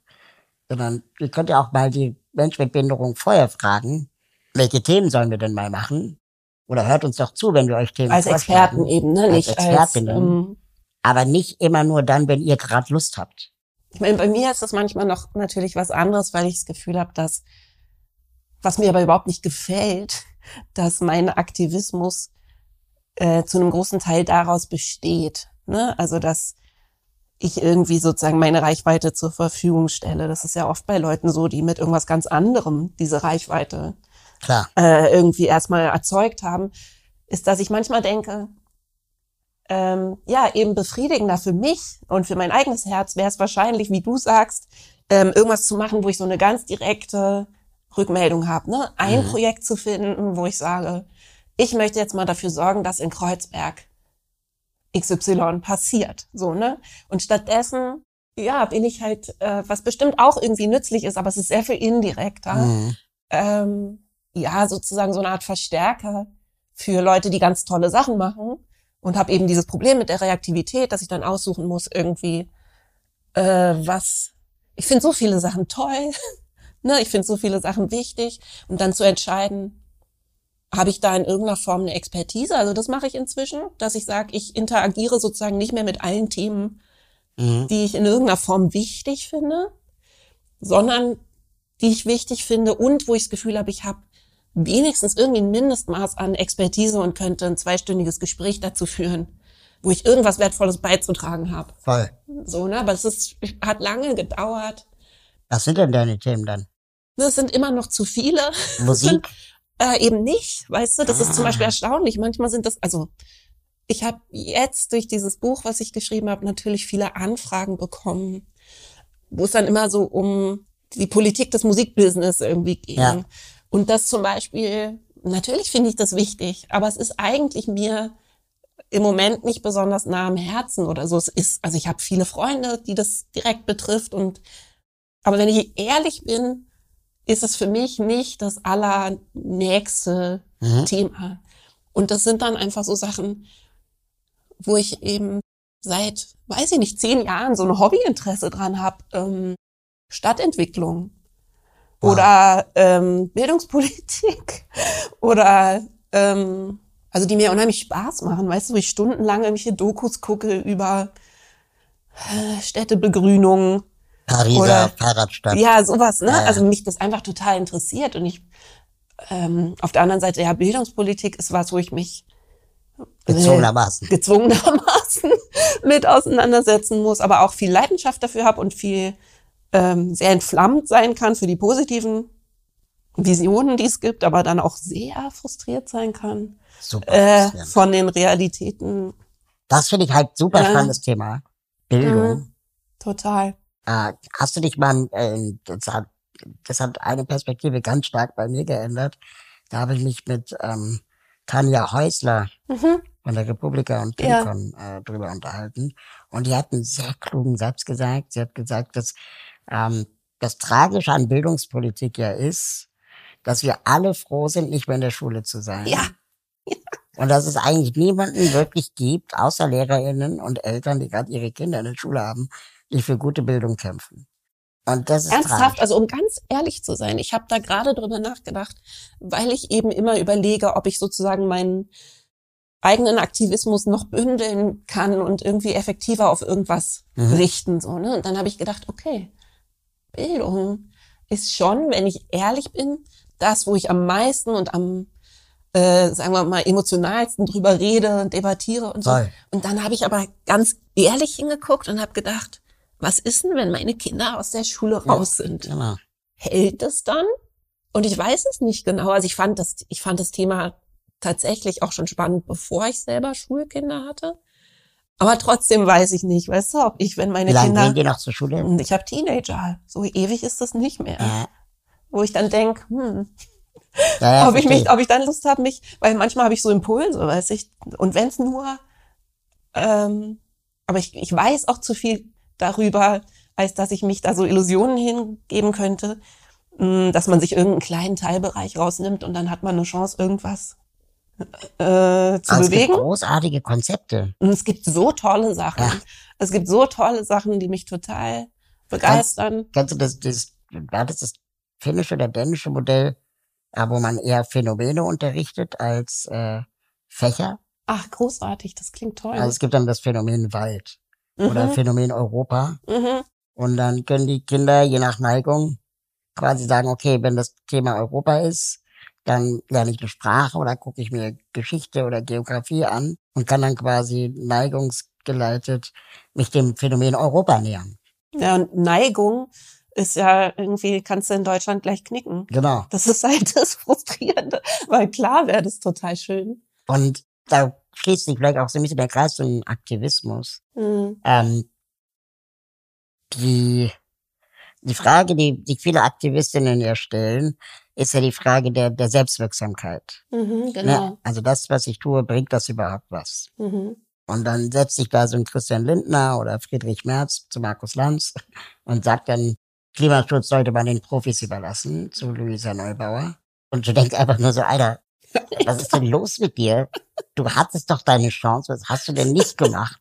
Sondern ihr könnt ja auch mal die Menschen mit Behinderung vorher fragen, welche Themen sollen wir denn mal machen? Oder hört uns doch zu, wenn wir euch Themen Als. Experten eben, ne? Als Nicht als, Expertinnen. ähm, Aber nicht immer nur dann, wenn ihr gerade Lust habt. ich meine, bei mir ist das manchmal noch natürlich was anderes, weil ich das Gefühl habe, dass, was mir aber überhaupt nicht gefällt, dass mein Aktivismus äh, zu einem großen Teil daraus besteht. Ne? Also, dass ich irgendwie sozusagen meine Reichweite zur Verfügung stelle. Das ist ja oft bei Leuten so, die mit irgendwas ganz anderem diese Reichweite Klar. äh, irgendwie erstmal erzeugt haben, ist, dass ich manchmal denke, ähm, ja, eben befriedigender für mich und für mein eigenes Herz wäre es wahrscheinlich, wie du sagst, ähm, irgendwas zu machen, wo ich so eine ganz direkte Rückmeldung habe. Ne? Ein Mhm. Projekt zu finden, wo ich sage, ich möchte jetzt mal dafür sorgen, dass in Kreuzberg XY passiert. So, ne? Und stattdessen, ja, bin ich halt, äh, was bestimmt auch irgendwie nützlich ist, aber es ist sehr viel indirekter Mhm. ähm, ja, sozusagen so eine Art Verstärker für Leute, die ganz tolle Sachen machen und habe eben dieses Problem mit der Reaktivität, dass ich dann aussuchen muss irgendwie, äh, was, ich finde so viele Sachen toll, ne, ich finde so viele Sachen wichtig und dann zu entscheiden, habe ich da in irgendeiner Form eine Expertise? Also das mache ich inzwischen, dass ich sage, ich interagiere sozusagen nicht mehr mit allen Themen, Mhm. die ich in irgendeiner Form wichtig finde, sondern die ich wichtig finde und wo ich das Gefühl habe, ich habe wenigstens irgendwie ein Mindestmaß an Expertise und könnte ein zweistündiges Gespräch dazu führen, wo ich irgendwas Wertvolles beizutragen habe. Voll. So, ne? Aber es ist, hat lange gedauert. Was sind denn deine Themen dann? Das sind immer noch zu viele. Musik? Äh, eben nicht, weißt du, das ist zum Ah. Beispiel erstaunlich. Manchmal sind das, also ich habe jetzt durch dieses Buch, was ich geschrieben habe, natürlich viele Anfragen bekommen, wo es dann immer so um die Politik des Musikbusiness irgendwie ging. Ja. Und das zum Beispiel, natürlich finde ich das wichtig, aber es ist eigentlich mir im Moment nicht besonders nah am Herzen oder so. Es ist, also ich habe viele Freunde, die das direkt betrifft und aber wenn ich ehrlich bin, ist es für mich nicht das allernächste Mhm. Thema. Und das sind dann einfach so Sachen, wo ich eben seit, weiß ich nicht, zehn Jahren so ein Hobbyinteresse dran habe. Ähm, Stadtentwicklung Wow. oder ähm, Bildungspolitik oder ähm, also die mir unheimlich Spaß machen, weißt du, wo ich stundenlang irgendwelche Dokus gucke über äh, Städtebegrünung, Pariser Oder- Fahrradstadt. ja, sowas, ne? Ja, ja. Also mich das einfach total interessiert. Und ich, ähm, auf der anderen Seite, ja, Bildungspolitik ist was, wo ich mich Gezwungenermaßen. gezwungenermaßen mit auseinandersetzen muss, aber auch viel Leidenschaft dafür habe und viel ähm, sehr entflammt sein kann für die positiven Visionen, die es gibt, aber dann auch sehr frustriert sein kann Super. äh, von den Realitäten. das finde ich halt super spannendes Thema. Bildung. Mhm. Total. Äh, hast du dich mal, äh, das, hat, das hat eine Perspektive ganz stark bei mir geändert. Da habe ich mich mit ähm, Tanja Häusler Mhm. von der Republika und Ja. Pinkon äh, drüber unterhalten. Und die hat einen sehr klugen Satz gesagt. Sie hat gesagt, dass ähm, das Tragische an Bildungspolitik ja ist, dass wir alle froh sind, nicht mehr in der Schule zu sein. Ja. Und dass es eigentlich niemanden wirklich gibt, außer LehrerInnen und Eltern, die gerade ihre Kinder in der Schule haben, die für gute Bildung kämpfen. Und das ist Ernsthaft, tragisch. also um ganz ehrlich zu sein, ich habe da gerade drüber nachgedacht, weil ich eben immer überlege, ob ich sozusagen meinen eigenen Aktivismus noch bündeln kann und irgendwie effektiver auf irgendwas Mhm. richten. So, ne? Und dann habe ich gedacht, okay, Bildung ist schon, wenn ich ehrlich bin, das, wo ich am meisten und am, äh, sagen wir mal, emotionalsten drüber rede und debattiere und so. Voll. Und dann habe ich aber ganz ehrlich hingeguckt und habe gedacht, was ist denn, wenn meine Kinder aus der Schule raus sind? Genau. Hält es dann? Und ich weiß es nicht genau. Also ich fand das, ich fand das Thema tatsächlich auch schon spannend, bevor ich selber Schulkinder hatte. Aber trotzdem weiß ich nicht, weißt du, ob ich, wenn meine Wie lange Kinder, gehen die noch zur Schule? Und ich habe Teenager, so ewig ist das nicht mehr. Ja, Wo ich dann denk, hm, ja, ja, ob ich mich, ob ich dann Lust habe, mich, weil manchmal habe ich so Impulse, weiß ich, und wenn es nur, ähm, aber ich, ich weiß auch zu viel darüber, als dass ich mich da so Illusionen hingeben könnte, mh, dass man sich irgendeinen kleinen Teilbereich rausnimmt und dann hat man eine Chance, irgendwas äh, zu Aber es gibt bewegen. großartige Konzepte. Und es gibt so tolle Sachen. Ja. Es gibt so tolle Sachen, die mich total begeistern. Kennst du das, das, war das das finnische oder dänische Modell, äh, wo man eher Phänomene unterrichtet als äh, Fächer? Ach, großartig, das klingt toll. Also es gibt dann das Phänomen Wald oder mhm. Phänomen Europa. Mhm. Und dann können die Kinder je nach Neigung quasi sagen, okay, wenn das Thema Europa ist, dann lerne ich eine Sprache oder gucke ich mir Geschichte oder Geografie an und kann dann quasi neigungsgeleitet mich dem Phänomen Europa nähern. Ja, und Neigung ist ja irgendwie, kannst du in Deutschland gleich knicken. Genau. Das ist halt das Frustrierende, weil klar wäre das total schön. Und da schließt sich vielleicht auch so ein bisschen der Kreis zum Aktivismus. Mhm. Ähm, die, die Frage, die, die viele Aktivistinnen ja stellen, ist ja die Frage der, der Selbstwirksamkeit. Mhm, Ne? genau. Also das, was ich tue, bringt das überhaupt was? Mhm. Und dann setzt sich da so ein Christian Lindner oder Friedrich Merz zu Markus Lanz und sagt dann, Klimaschutz sollte man den Profis überlassen, zu Luisa Neubauer. Und du denkst einfach nur so, Alter, was ist denn los mit dir? Du hattest doch deine Chance, was hast du denn nicht gemacht?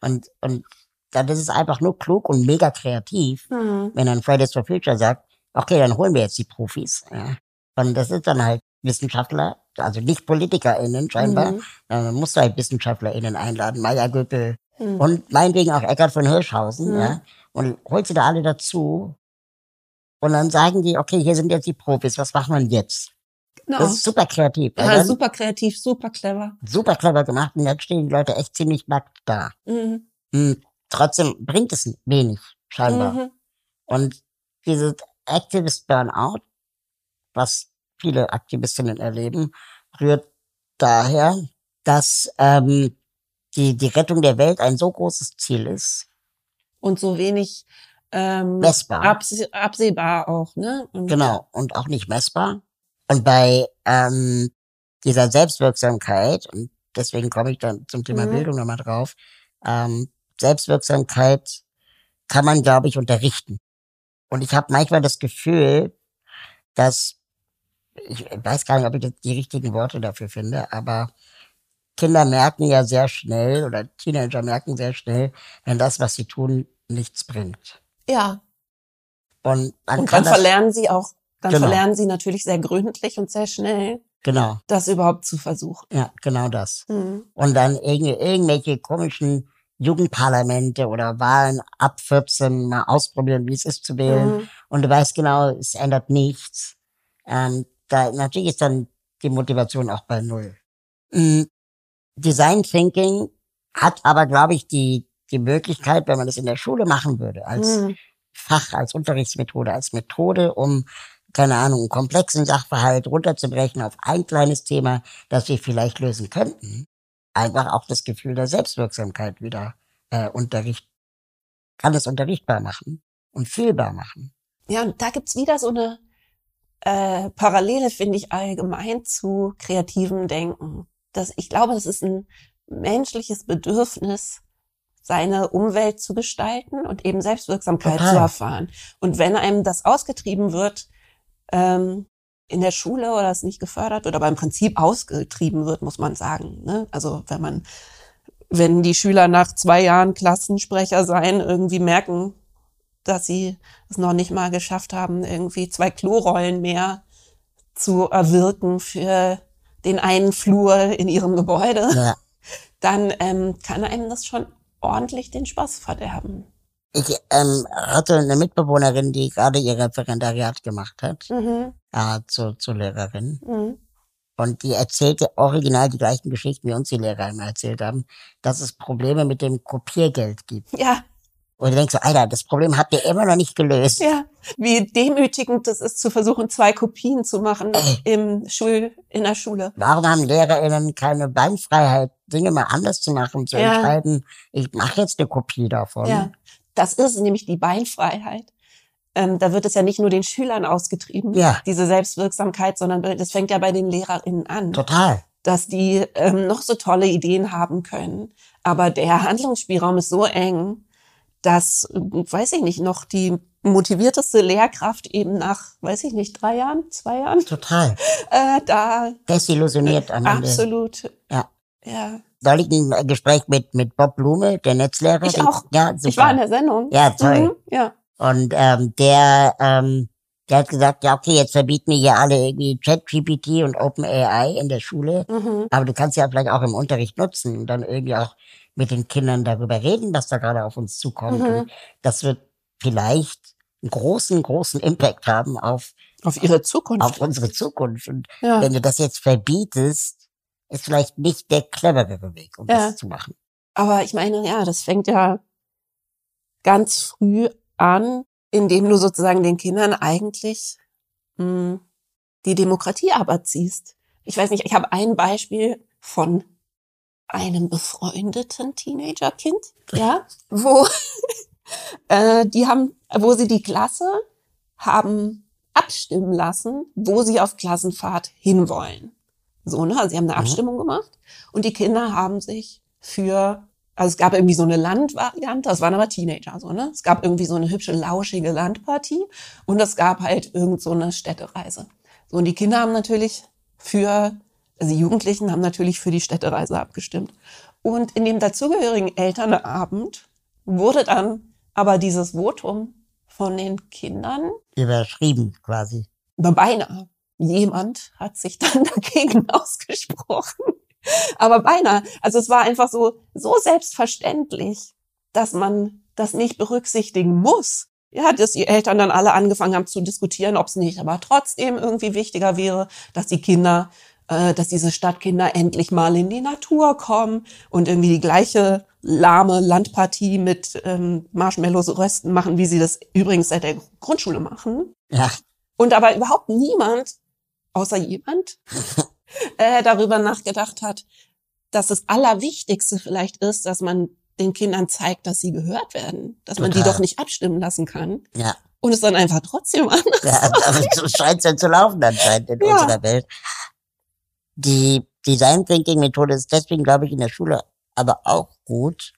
Und, und dann ist es einfach nur klug und mega kreativ, Mhm. wenn dann Fridays for Future sagt, okay, dann holen wir jetzt die Profis. Ja. Und das ist dann halt Wissenschaftler, also nicht PolitikerInnen scheinbar, Mhm. dann musst du halt WissenschaftlerInnen einladen, Maya Göppel Mhm. und meinetwegen auch Eckart von Hirschhausen, Mhm. ja, und holt sie da alle dazu Und dann sagen die, okay, hier sind jetzt die Profis, was machen wir jetzt? Genau. Das ist super kreativ. ja, Und dann- super kreativ, super clever. super clever gemacht und jetzt stehen die Leute echt ziemlich nackt da. Mhm. Hm, trotzdem bringt es wenig, scheinbar. Mhm. Und dieses Activist Burnout, was viele Aktivistinnen erleben, rührt daher, dass ähm, die, die Rettung der Welt ein so großes Ziel ist, Und so wenig ähm, messbar. abs absehbar auch, ne? Und Genau, und auch nicht messbar. Und bei ähm, dieser Selbstwirksamkeit, und deswegen komme ich dann zum Thema Mhm. Bildung nochmal drauf, ähm, Selbstwirksamkeit kann man, glaube ich, unterrichten. Und ich habe manchmal das Gefühl, dass, ich weiß gar nicht, ob ich die richtigen Worte dafür finde, aber Kinder merken ja sehr schnell oder Teenager merken sehr schnell, wenn das, was sie tun, nichts bringt. Ja. Und man Und kann dann das, verlernen sie auch, dann Genau. verlernen sie natürlich sehr gründlich und sehr schnell, genau, das überhaupt zu versuchen. ja, genau das. Mhm. und dann irgend, irgendwelche komischen Jugendparlamente oder Wahlen ab 14 mal ausprobieren, wie es ist zu wählen. Mhm. Und du weißt genau, es ändert nichts. Ähm, da natürlich ist dann die Motivation auch bei null. Mm, Design Thinking hat aber, glaube ich, die die Möglichkeit, wenn man das in der Schule machen würde, als Mhm. Fach, als Unterrichtsmethode, als Methode, um keine Ahnung, einen komplexen Sachverhalt runterzubrechen auf ein kleines Thema, das wir vielleicht lösen könnten, einfach auch das Gefühl der Selbstwirksamkeit wieder äh, unterricht, kann es unterrichtbar machen und fühlbar machen. Ja, und da gibt's wieder so eine äh, Parallele, finde ich, allgemein zu kreativem Denken. Das, ich glaube, das ist ein menschliches Bedürfnis, seine Umwelt zu gestalten und eben Selbstwirksamkeit Total. zu erfahren. Und wenn einem das ausgetrieben wird, ähm, in der Schule oder es nicht gefördert wird, aber im Prinzip ausgetrieben wird, muss man sagen. Ne? Also wenn man, wenn die Schüler nach zwei Jahren Klassensprecher sein, irgendwie merken, dass sie es noch nicht mal geschafft haben, irgendwie zwei Klorollen mehr zu erwirken für den einen Flur in ihrem Gebäude, Ja. dann ähm, kann einem das schon ordentlich den Spaß verderben. Ich ähm, hatte eine Mitbewohnerin, die gerade ihr Referendariat gemacht hat, Mhm. äh, zu, zu Lehrerin. Mhm. Und die erzählte original die gleichen Geschichten, wie uns die Lehrer immer erzählt haben, dass es Probleme mit dem Kopiergeld gibt. Ja, Und du denkst so, Alter, das Problem habt ihr immer noch nicht gelöst. ja. Wie demütigend es ist, zu versuchen, zwei Kopien zu machen Ey. im Schul, in der Schule. Warum haben LehrerInnen keine Beinfreiheit, Dinge mal anders zu machen, zu Ja. entscheiden, ich mache jetzt eine Kopie davon. Ja, das ist nämlich die Beinfreiheit. Ähm, da wird es ja nicht nur den Schülern ausgetrieben, Ja. diese Selbstwirksamkeit, sondern das fängt ja bei den LehrerInnen an, Total. dass die ähm, noch so tolle Ideen haben können. Aber der Handlungsspielraum ist so eng, dass, weiß ich nicht, noch die motivierteste Lehrkraft eben nach, weiß ich nicht, drei Jahren, zwei Jahren, Total. äh, da Desillusioniert am Ende. absolut, Ja. ja. Neulich ein Gespräch mit, mit Bob Blume, der Netzlehrer. Ich auch. Ja, super. Ich war in der Sendung. Ja, toll. Mhm, ja. Und ähm, der, ähm, der hat gesagt, ja okay, jetzt verbieten wir hier alle irgendwie ChatGPT und OpenAI in der Schule, Mhm. aber du kannst ja vielleicht auch im Unterricht nutzen und dann irgendwie auch mit den Kindern darüber reden, was da gerade auf uns zukommt. Mhm. Und das wird vielleicht einen großen, großen Impact haben auf, Auf ihre Zukunft. auf unsere Zukunft. Und ja. wenn du das jetzt verbietest, ist vielleicht nicht der cleverere Weg, um Ja. das zu machen. Aber ich meine, ja, das fängt ja ganz früh an, indem du sozusagen den Kindern eigentlich mh, die Demokratie aberziehst. Ich weiß nicht, ich habe ein Beispiel von einem befreundeten Teenagerkind, ja, wo äh, die haben, wo sie die Klasse haben abstimmen lassen, wo sie auf Klassenfahrt hinwollen. So, ne? Also sie haben eine Mhm. Abstimmung gemacht und die Kinder haben sich für, also es gab irgendwie so eine Landvariante, das waren aber Teenager, so, ne? Es gab irgendwie so eine hübsche, lauschige Landpartie und es gab halt irgend so eine Städtereise. So, und die Kinder haben natürlich für, also die Jugendlichen haben natürlich für die Städtereise abgestimmt. Und in dem dazugehörigen Elternabend wurde dann aber dieses Votum von den Kindern Überschrieben quasi. beinahe. Jemand hat sich dann dagegen ausgesprochen. Aber beinahe. Also es war einfach so, so selbstverständlich, dass man das nicht berücksichtigen muss. ja, dass die Eltern dann alle angefangen haben zu diskutieren, ob es nicht aber trotzdem irgendwie wichtiger wäre, dass die Kinder, äh, dass diese Stadtkinder endlich mal in die Natur kommen und irgendwie die gleiche lahme Landpartie mit ähm, Marshmallows rösten machen, wie sie das übrigens seit der Grundschule machen. Ja, Und aber überhaupt niemand, außer jemand, äh, darüber nachgedacht hat, dass das Allerwichtigste vielleicht ist, dass man den Kindern zeigt, dass sie gehört werden, dass man die Total. doch nicht abstimmen lassen kann ja. und es dann einfach trotzdem anders. Ja, aber so scheint es ja zu laufen anscheinend in Ja. unserer Welt. Die Design Thinking Methode ist deswegen, glaube ich, in der Schule aber auch gut,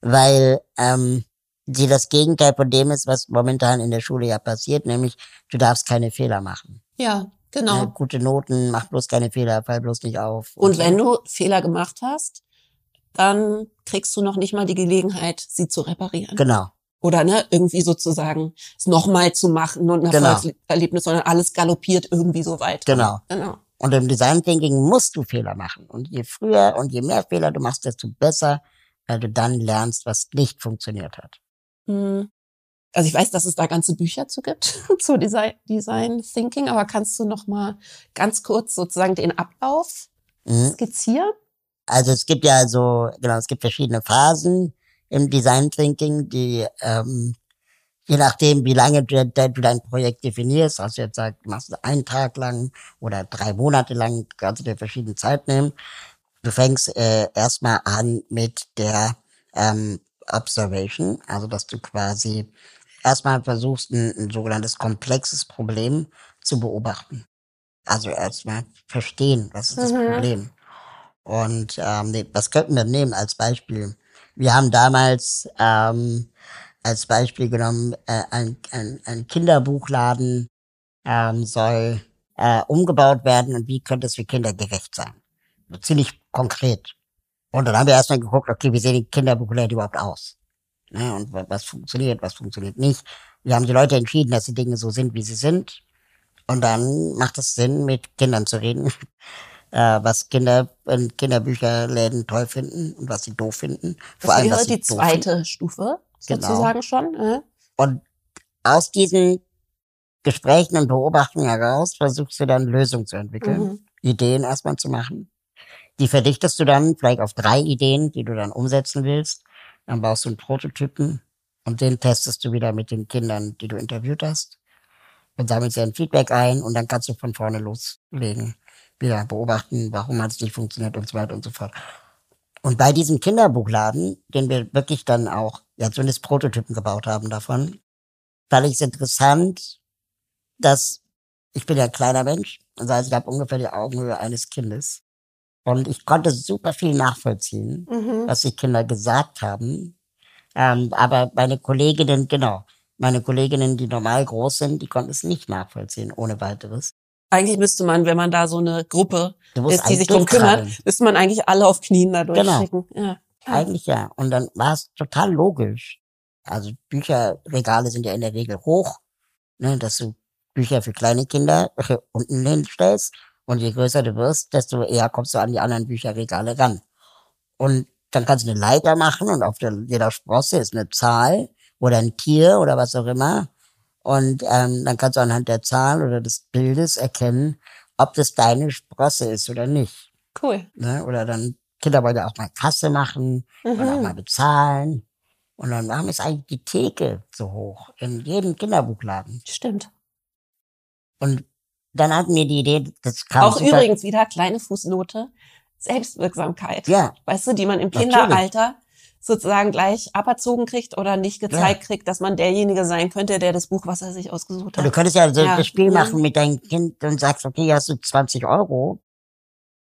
weil ähm, sie das Gegenteil von dem ist, was momentan in der Schule ja passiert, nämlich du darfst keine Fehler machen. Ja, genau. Ne, gute Noten, mach bloß keine Fehler, fall bloß nicht auf. Und so. wenn du Fehler gemacht hast, dann kriegst du noch nicht mal die Gelegenheit, sie zu reparieren. Genau. Oder ne, irgendwie sozusagen es nochmal zu machen und ein Genau. Erfolgserlebnis, sondern alles galoppiert irgendwie so weiter. Genau. Genau. Und im Design Thinking musst du Fehler machen. Und je früher und je mehr Fehler du machst, desto besser, weil du dann lernst, was nicht funktioniert hat. Hm. Also ich weiß, dass es da ganze Bücher zu gibt, zu Design, Design Thinking, aber kannst du noch mal ganz kurz sozusagen den Ablauf Mhm. skizzieren? Also es gibt ja so, genau, es gibt verschiedene Phasen im Design Thinking, die ähm, je nachdem, wie lange du, du dein Projekt definierst, also jetzt sagt, machst du einen Tag lang oder drei Monate lang, kannst du dir verschiedene Zeit nehmen. Du fängst äh, erstmal an mit der ähm, Observation, also dass du quasi erstmal versuchst, ein, ein sogenanntes komplexes Problem zu beobachten. Also erstmal verstehen, was ist das Mhm. Problem. Und ähm, was könnten wir nehmen als Beispiel? Wir haben damals ähm, als Beispiel genommen, äh, ein, ein, ein Kinderbuchladen ähm, soll äh, umgebaut werden und wie könnte es für Kinder gerecht sein? Ziemlich konkret. Und dann haben wir erstmal geguckt, okay, wie sehen die Kinderbuchläden überhaupt aus? Ne, und wa- was funktioniert, was funktioniert nicht. Wir haben die Leute entschieden, dass die Dinge so sind, wie sie sind. Und dann macht es Sinn, mit Kindern zu reden, äh, was Kinder in Kinderbücherläden toll finden und was sie doof finden. Das was wäre sie die zweite Stufe Genau. sozusagen schon. Äh? Und aus diesen Gesprächen und Beobachtungen heraus versuchst du dann Lösungen zu entwickeln, Mhm. Ideen erstmal zu machen. Die verdichtest du dann vielleicht auf drei Ideen, die du dann umsetzen willst. Dann baust du einen Prototypen und den testest du wieder mit den Kindern, die du interviewt hast. Und sammelst dir ein Feedback ein und dann kannst du von vorne loslegen. Wieder beobachten, warum hat es nicht funktioniert und so weiter und so fort. Und bei diesem Kinderbuchladen, den wir wirklich dann auch, ja, zumindest Prototypen gebaut haben davon, fand ich es interessant, dass ich bin ja ein kleiner Mensch, das heißt, ich habe ungefähr die Augenhöhe eines Kindes. Und ich konnte super viel nachvollziehen, Mhm. was die Kinder gesagt haben. Ähm, aber meine Kolleginnen, genau, meine Kolleginnen, die normal groß sind, die konnten es nicht nachvollziehen, ohne weiteres. Eigentlich müsste man, wenn man da so eine Gruppe ist, die sich drum kümmert, müsste man eigentlich alle auf Knien da Genau. durchschicken. Ja. klar. Eigentlich ja. Und dann war es total logisch. Also Bücherregale sind ja in der Regel hoch, ne, dass du Bücher für kleine Kinder unten hinstellst. Und je größer du wirst, desto eher kommst du an die anderen Bücherregale ran. Und dann kannst du eine Leiter machen und auf der, jeder Sprosse ist eine Zahl oder ein Tier oder was auch immer. Und ähm, dann kannst du anhand der Zahl oder des Bildes erkennen, ob das deine Sprosse ist oder nicht. Cool. Ne? Oder dann, Kinder wollen ja auch mal Kasse machen und auch mal Mhm. bezahlen. Und dann warum ist eigentlich die Theke so hoch in jedem Kinderbuchladen? Stimmt. Und dann hatten wir die Idee, das kam Auch super, übrigens wieder kleine Fußnote, Selbstwirksamkeit. Ja, Weißt du, die man im Natürlich. Kinderalter sozusagen gleich aberzogen kriegt oder nicht gezeigt kriegt, dass man derjenige sein könnte, der das Buch, was er sich ausgesucht und du hat. könntest ja so Ja. das Spiel machen mit deinem Kind und sagst, okay, hier hast du 20 Euro,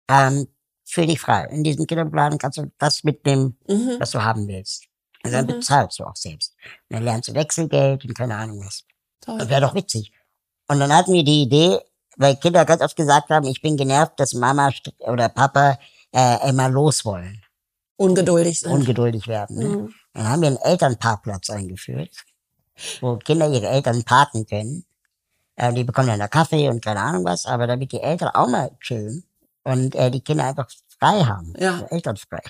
ähm, fühl dich frei. In diesem Kinderbuchladen kannst du das mitnehmen, Mhm. was du haben willst. Und dann Mhm. bezahlst du auch selbst. Und dann lernst du Wechselgeld und keine Ahnung was. Das Toll. wäre doch witzig. Und dann hatten wir die Idee, weil Kinder ganz oft gesagt haben, ich bin genervt, dass Mama oder Papa äh, immer los wollen, Ungeduldig sind. ungeduldig werden. Ne? Mhm. Dann haben wir einen Elternparkplatz eingeführt, wo Kinder ihre Eltern parken können. Äh, die bekommen dann da Kaffee und keine Ahnung was, aber damit die Eltern auch mal chillen und äh, die Kinder einfach frei haben, Ja. so elternfrei.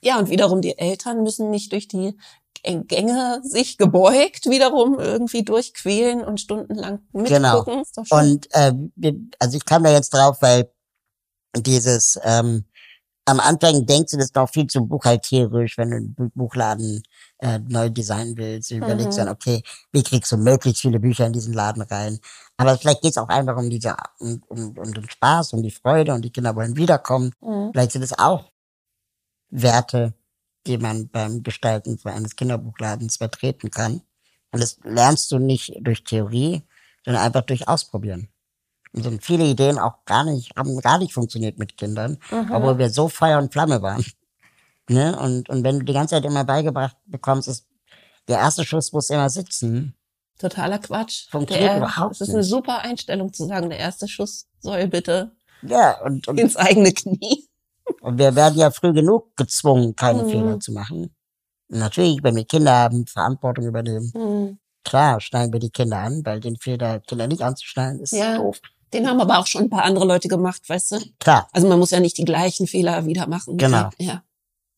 Ja, und wiederum die Eltern müssen nicht durch die Gänge sich gebeugt wiederum irgendwie durchquälen und stundenlang mitgucken. Genau. Doch schön. Und äh, also ich kam da jetzt drauf, weil dieses ähm, am Anfang denkst du das noch viel zu buchhalterisch, wenn du einen Bu- Buchladen äh, neu designen willst. Du überlegst Mhm. dann, okay, wie kriegst du möglichst viele Bücher in diesen Laden rein? Aber vielleicht geht's auch einfach um diese um, um, um den Spaß, um die Freude und die Kinder wollen wiederkommen. Mhm. Vielleicht sind es auch Werte, die man beim Gestalten so eines Kinderbuchladens vertreten kann. Und das lernst du nicht durch Theorie, sondern einfach durch Ausprobieren. Und sind viele Ideen auch gar nicht, haben gar nicht funktioniert mit Kindern, Mhm. obwohl wir so Feuer und Flamme waren. Ne? Und, und wenn du die ganze Zeit immer beigebracht bekommst, ist der erste Schuss muss immer sitzen. Totaler Quatsch. Funktioniert der, überhaupt Das ist eine nicht. super Einstellung zu sagen, der erste Schuss soll bitte Ja, und, und, ins eigene Knie. Und wir werden ja früh genug gezwungen, keine Mhm. Fehler zu machen. Und natürlich, wenn wir Kinder haben, Verantwortung übernehmen, Mhm. Klar, schneiden wir die Kinder an, weil den Fehler, Kinder nicht anzuschneiden, ist Ja. doof. Den haben aber auch schon ein paar andere Leute gemacht, weißt du? Klar. Also man muss ja nicht die gleichen Fehler wieder machen. Genau. Ja.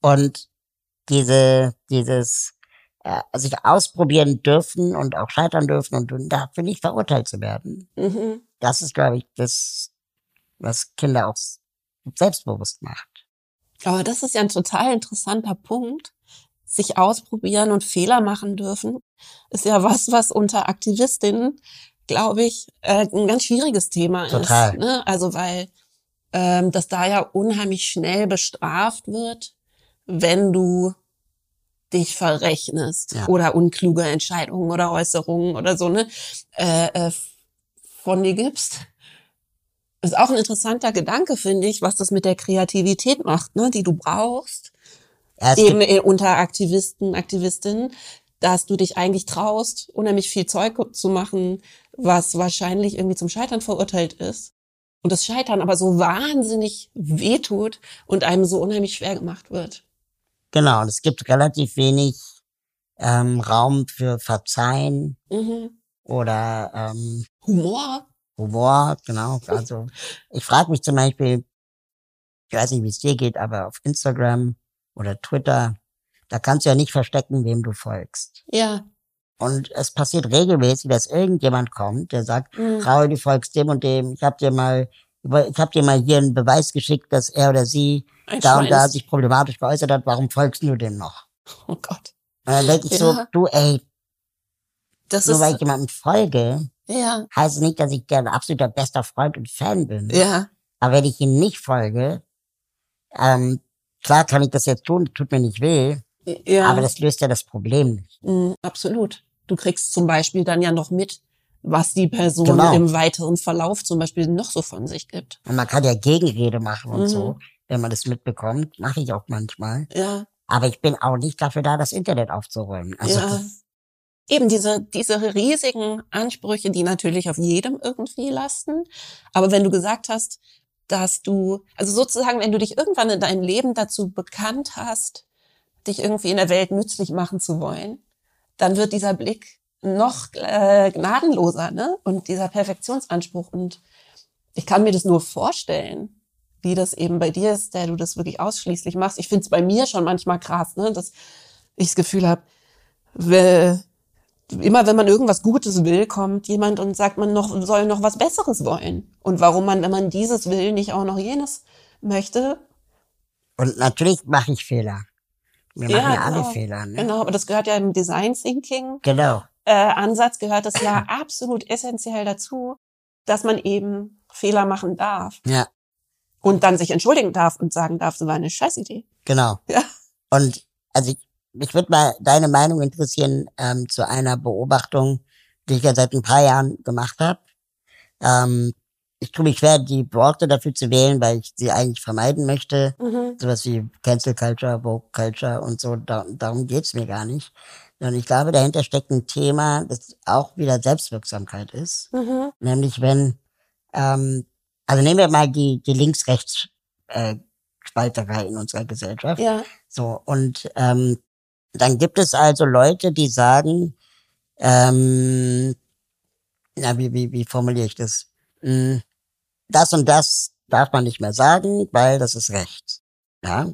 Und diese, dieses, äh, sich ausprobieren dürfen und auch scheitern dürfen und dafür nicht verurteilt zu werden. Mhm. Das ist, glaube ich, das, was Kinder auch selbstbewusst macht. Aber das ist ja ein total interessanter Punkt. Sich ausprobieren und Fehler machen dürfen, ist ja was, was unter Aktivistinnen, glaube ich, äh, ein ganz schwieriges Thema Total. ist. Ne? Also weil ähm, das da ja unheimlich schnell bestraft wird, wenn du dich verrechnest Ja. oder unkluge Entscheidungen oder Äußerungen oder so ne äh, äh, von dir gibst. Ist auch ein interessanter Gedanke, finde ich, was das mit der Kreativität macht, ne, die du brauchst, Ja, eben äh, unter Aktivisten, Aktivistinnen, dass du dich eigentlich traust, unheimlich viel Zeug zu machen, was wahrscheinlich irgendwie zum Scheitern verurteilt ist. Und das Scheitern aber so wahnsinnig wehtut und einem so unheimlich schwer gemacht wird. genau, und es gibt relativ wenig ähm, Raum für Verzeihen Mhm. oder ähm, Humor. Humor, genau. Also ich frage mich zum Beispiel, ich weiß nicht, wie es dir geht, aber auf Instagram oder Twitter, da kannst du ja nicht verstecken, wem du folgst. Ja. Und es passiert regelmäßig, dass irgendjemand kommt, der sagt, Mhm. Raul, du folgst dem und dem, ich hab dir mal, ich hab dir mal hier einen Beweis geschickt, dass er oder sie Ein da und da sich problematisch geäußert hat, warum folgst du dem noch? Oh Gott. Und dann denke ich so, Ja. du ey, Das nur weil ich ist, jemandem folge, ja, heißt nicht, dass ich der absoluter bester Freund und Fan bin. ja, Aber wenn ich ihm nicht folge, ähm, klar kann ich das jetzt tun, tut mir nicht weh, ja. aber das löst ja das Problem nicht. Mm, absolut. Du kriegst zum Beispiel dann ja noch mit, was die Person Genau. im weiteren Verlauf zum Beispiel noch so von sich gibt. Und man kann ja Gegenrede machen und Mhm. so, wenn man das mitbekommt. Mache ich auch manchmal. Ja, Aber ich bin auch nicht dafür da, das Internet aufzuräumen. Also ja. das, Eben diese, diese riesigen Ansprüche, die natürlich auf jedem irgendwie lasten. Aber wenn du gesagt hast, dass du, also sozusagen, wenn du dich irgendwann in deinem Leben dazu bekannt hast, dich irgendwie in der Welt nützlich machen zu wollen, dann wird dieser Blick noch äh, gnadenloser, ne? Und dieser Perfektionsanspruch. Und ich kann mir das nur vorstellen, wie das eben bei dir ist, der du das wirklich ausschließlich machst. Ich finde es bei mir schon manchmal krass, ne? Dass ich das Gefühl habe, immer wenn man irgendwas Gutes will, kommt jemand und sagt, man noch, soll noch was Besseres wollen. Und warum man, wenn man dieses will, nicht auch noch jenes möchte. und natürlich mache ich Fehler. Wir machen ja alle genau. Fehler. Ne? Genau, aber das gehört ja im Design Thinking Genau. äh, Ansatz gehört es ja absolut essentiell dazu, dass man eben Fehler machen darf Ja, und dann sich entschuldigen darf und sagen darf, das war eine Scheißidee. genau. Ja. Und also ich, mich würde mal deine Meinung interessieren ähm, zu einer Beobachtung, die ich ja seit ein paar Jahren gemacht habe. Ähm, ich tue mich schwer, die Worte dafür zu wählen, weil ich sie eigentlich vermeiden möchte. Mhm. Sowas wie Cancel Culture, Vogue Culture und so, da, darum geht's mir gar nicht. Sondern ich glaube, dahinter steckt ein Thema, das auch wieder Selbstwirksamkeit ist. Mhm. Nämlich wenn, ähm, also nehmen wir mal die, die Links-Rechts äh, Spalterei in unserer Gesellschaft. Ja. So, und ähm, dann gibt es also Leute, die sagen, ähm, na, wie, wie, wie formuliere ich das? Hm, das und das darf man nicht mehr sagen, weil das ist rechts. Ja.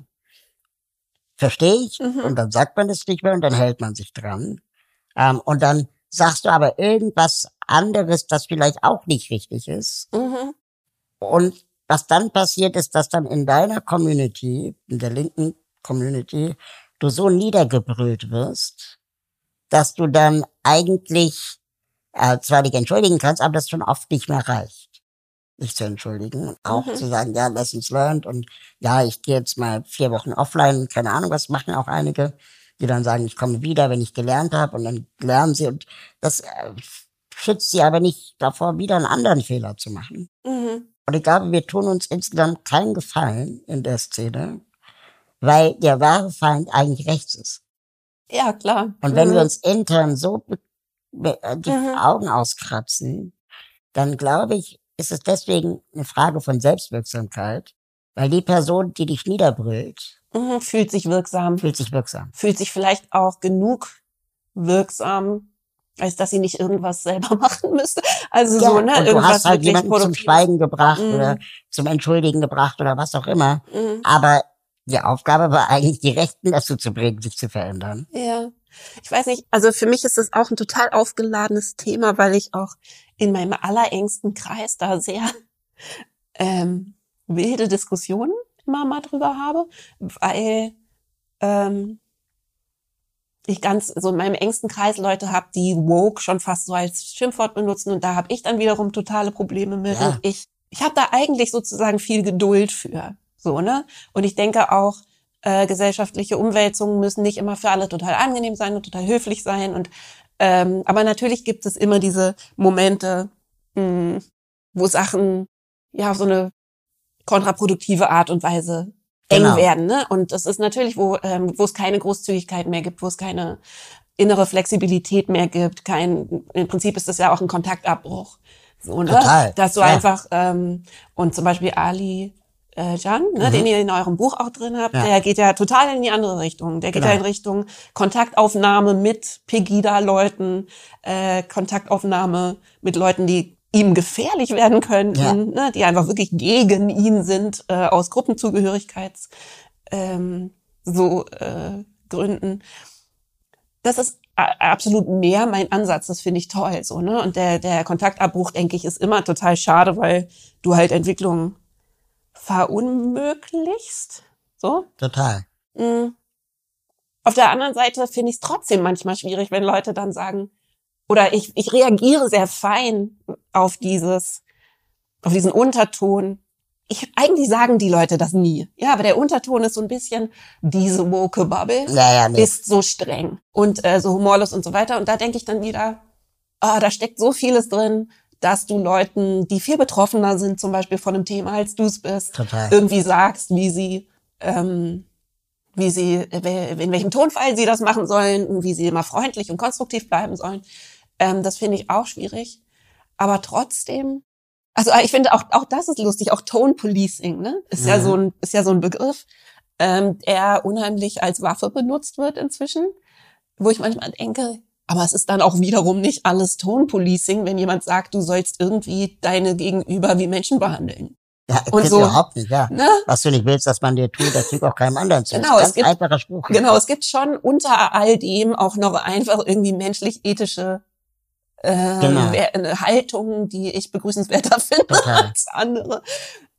verstehe ich. Mhm. Und dann sagt man es nicht mehr und dann hält man sich dran. Ähm, und dann sagst du aber irgendwas anderes, das vielleicht auch nicht richtig ist. Mhm. Und was dann passiert ist, dass dann in deiner Community, in der linken Community, du so niedergebrüllt wirst, dass du dann eigentlich äh, zwar dich entschuldigen kannst, aber das schon oft nicht mehr reicht, dich zu entschuldigen. Und auch Mhm. zu sagen, ja, lessons learned und ja, ich gehe jetzt mal vier Wochen offline, keine Ahnung, was machen auch einige, die dann sagen, ich komme wieder, wenn ich gelernt habe und dann lernen sie und das äh, schützt sie aber nicht davor, wieder einen anderen Fehler zu machen. Mhm. Und ich glaube, wir tun uns insgesamt keinen Gefallen in der Szene, weil der wahre Feind eigentlich rechts ist. Ja, klar. Und wenn mhm. wir uns intern so äh, die Mhm. Augen auskratzen, dann glaube ich, ist es deswegen eine Frage von Selbstwirksamkeit, weil die Person, die dich niederbrüllt, mhm, fühlt sich wirksam, fühlt sich wirksam. fühlt sich vielleicht auch genug wirksam, als dass sie nicht irgendwas selber machen müsste. Also so, ne? und du irgendwas hast halt jemanden zum. Schweigen gebracht Mhm. oder zum Entschuldigen gebracht oder was auch immer. Mhm. Aber die Aufgabe war eigentlich, die Rechten dazu zu bringen, sich zu verändern. Ja. Ich weiß nicht, also für mich ist das auch ein total aufgeladenes Thema, weil ich auch in meinem allerengsten Kreis da sehr ähm, wilde Diskussionen immer mal drüber habe, weil ähm, ich ganz so in meinem engsten Kreis Leute habe, die woke schon fast so als Schimpfwort benutzen und da habe ich dann wiederum totale Probleme mit Ja. und ich ich habe da eigentlich sozusagen viel Geduld für, so ne? Und ich denke auch äh, gesellschaftliche Umwälzungen müssen nicht immer für alle total angenehm sein und total höflich sein und ähm, aber natürlich gibt es immer diese Momente, mh, wo Sachen ja auf so eine kontraproduktive Art und Weise eng Genau. werden. Ne? Und das ist natürlich, wo, ähm, wo es keine Großzügigkeit mehr gibt, wo es keine innere Flexibilität mehr gibt. Kein, Im Prinzip ist das ja auch ein Kontaktabbruch. So, ne? Total, Dass du ja. einfach, ähm, und zum Beispiel Ali äh, Jan, ne, Mhm. den ihr in eurem Buch auch drin habt, Ja. der geht ja total in die andere Richtung. Der geht Genau. ja in Richtung Kontaktaufnahme mit Pegida-Leuten, äh, Kontaktaufnahme mit Leuten, die ihm gefährlich werden könnten, Ja. ne, die einfach wirklich gegen ihn sind, äh, aus Gruppenzugehörigkeits ähm, so äh, Gründen. Das ist absolut mehr mein Ansatz, das finde ich toll so, ne? Und der der Kontaktabbruch, denke ich, ist immer total schade, weil du halt Entwicklung verunmöglichst. So. Total. Mm. Auf der anderen Seite finde ich es trotzdem manchmal schwierig, wenn Leute dann sagen, oder ich, ich reagiere sehr fein auf dieses, auf diesen Unterton. Ich, eigentlich sagen die Leute das nie. Ja, aber der Unterton ist so ein bisschen diese woke Bubble Ja, ja, nee. ist so streng und äh, so humorlos und so weiter. Und da denke ich dann wieder, ah, da steckt so vieles drin, dass du Leuten, die viel betroffener sind, zum Beispiel von einem Thema, als du es bist, Total. irgendwie sagst, wie sie, ähm, wie sie, äh, in welchem Tonfall sie das machen sollen und wie sie immer freundlich und konstruktiv bleiben sollen. Ähm, das finde ich auch schwierig. Aber trotzdem, also ich finde auch, auch das ist lustig, auch Tone Policing, ne? Ist ja Mhm. so ein, ist ja so ein Begriff, ähm, der unheimlich als Waffe benutzt wird inzwischen, wo ich manchmal denke, aber es ist dann auch wiederum nicht alles Tone Policing, wenn jemand sagt, du sollst irgendwie deine Gegenüber wie Menschen behandeln. Ja, Und so- überhaupt nicht, ja. Ne? Was du nicht willst, dass man dir tut, das tut auch keinem anderen zu. Genau, es gibt- einfacher Spruch. Genau, es gibt schon unter all dem auch noch einfach irgendwie menschlich-ethische äh, Genau. Wer- eine Haltung, die ich begrüßenswerter finde Total. als andere.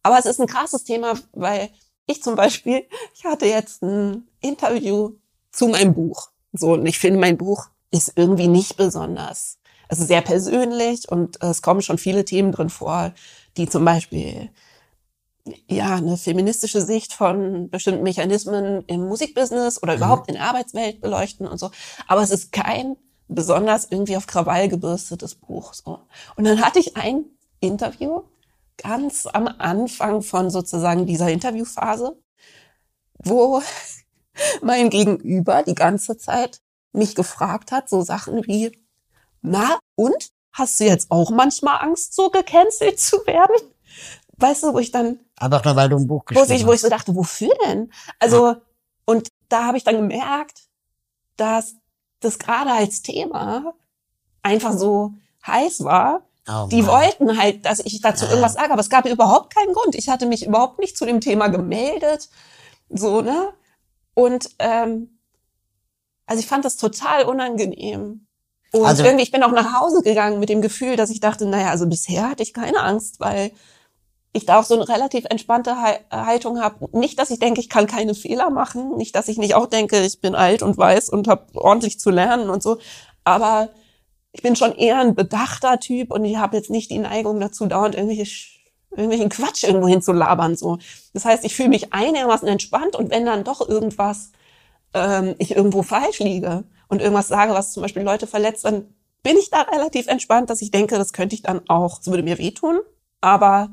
Aber es ist ein krasses Thema, weil ich zum Beispiel, ich hatte jetzt ein Interview zu meinem Buch. So, und ich finde, mein Buch ist irgendwie nicht besonders. Es ist sehr persönlich und es kommen schon viele Themen drin vor, die zum Beispiel ja, eine feministische Sicht von bestimmten Mechanismen im Musikbusiness oder überhaupt in der Arbeitswelt beleuchten und so. Aber es ist kein besonders irgendwie auf Krawall gebürstetes Buch. So. Und dann hatte ich ein Interview ganz am Anfang von sozusagen dieser Interviewphase, wo mein Gegenüber die ganze Zeit mich gefragt hat, so Sachen wie, na und? Hast du jetzt auch manchmal Angst, so gecancelt zu werden? Weißt du, wo ich dann Einfach nur, weil du ein Buch wo geschrieben ich, wo ich so dachte, wofür denn? Also, und da habe ich dann gemerkt, dass das gerade als Thema einfach so heiß war. Oh Die wollten halt, dass ich dazu Ja. irgendwas sage, aber es gab überhaupt keinen Grund. Ich hatte mich überhaupt nicht zu dem Thema gemeldet. So, ne? Und ähm, also ich fand das total unangenehm. Und Also- irgendwie, ich bin auch nach Hause gegangen mit dem Gefühl, dass ich dachte, naja, also bisher hatte ich keine Angst, weil ich da auch so eine relativ entspannte Hal- Haltung habe. Nicht, dass ich denke, ich kann keine Fehler machen, nicht, dass ich nicht auch denke, ich bin alt und weiß und habe ordentlich zu lernen und so, aber ich bin schon eher ein bedachter Typ und ich habe jetzt nicht die Neigung dazu, dauernd irgendwelche, irgendwelchen Quatsch irgendwo hinzulabern. So. Das heißt, ich fühle mich einigermaßen entspannt und wenn dann doch irgendwas, ähm, ich irgendwo falsch liege und irgendwas sage, was zum Beispiel Leute verletzt, dann bin ich da relativ entspannt, dass ich denke, das könnte ich dann auch, es würde mir wehtun, aber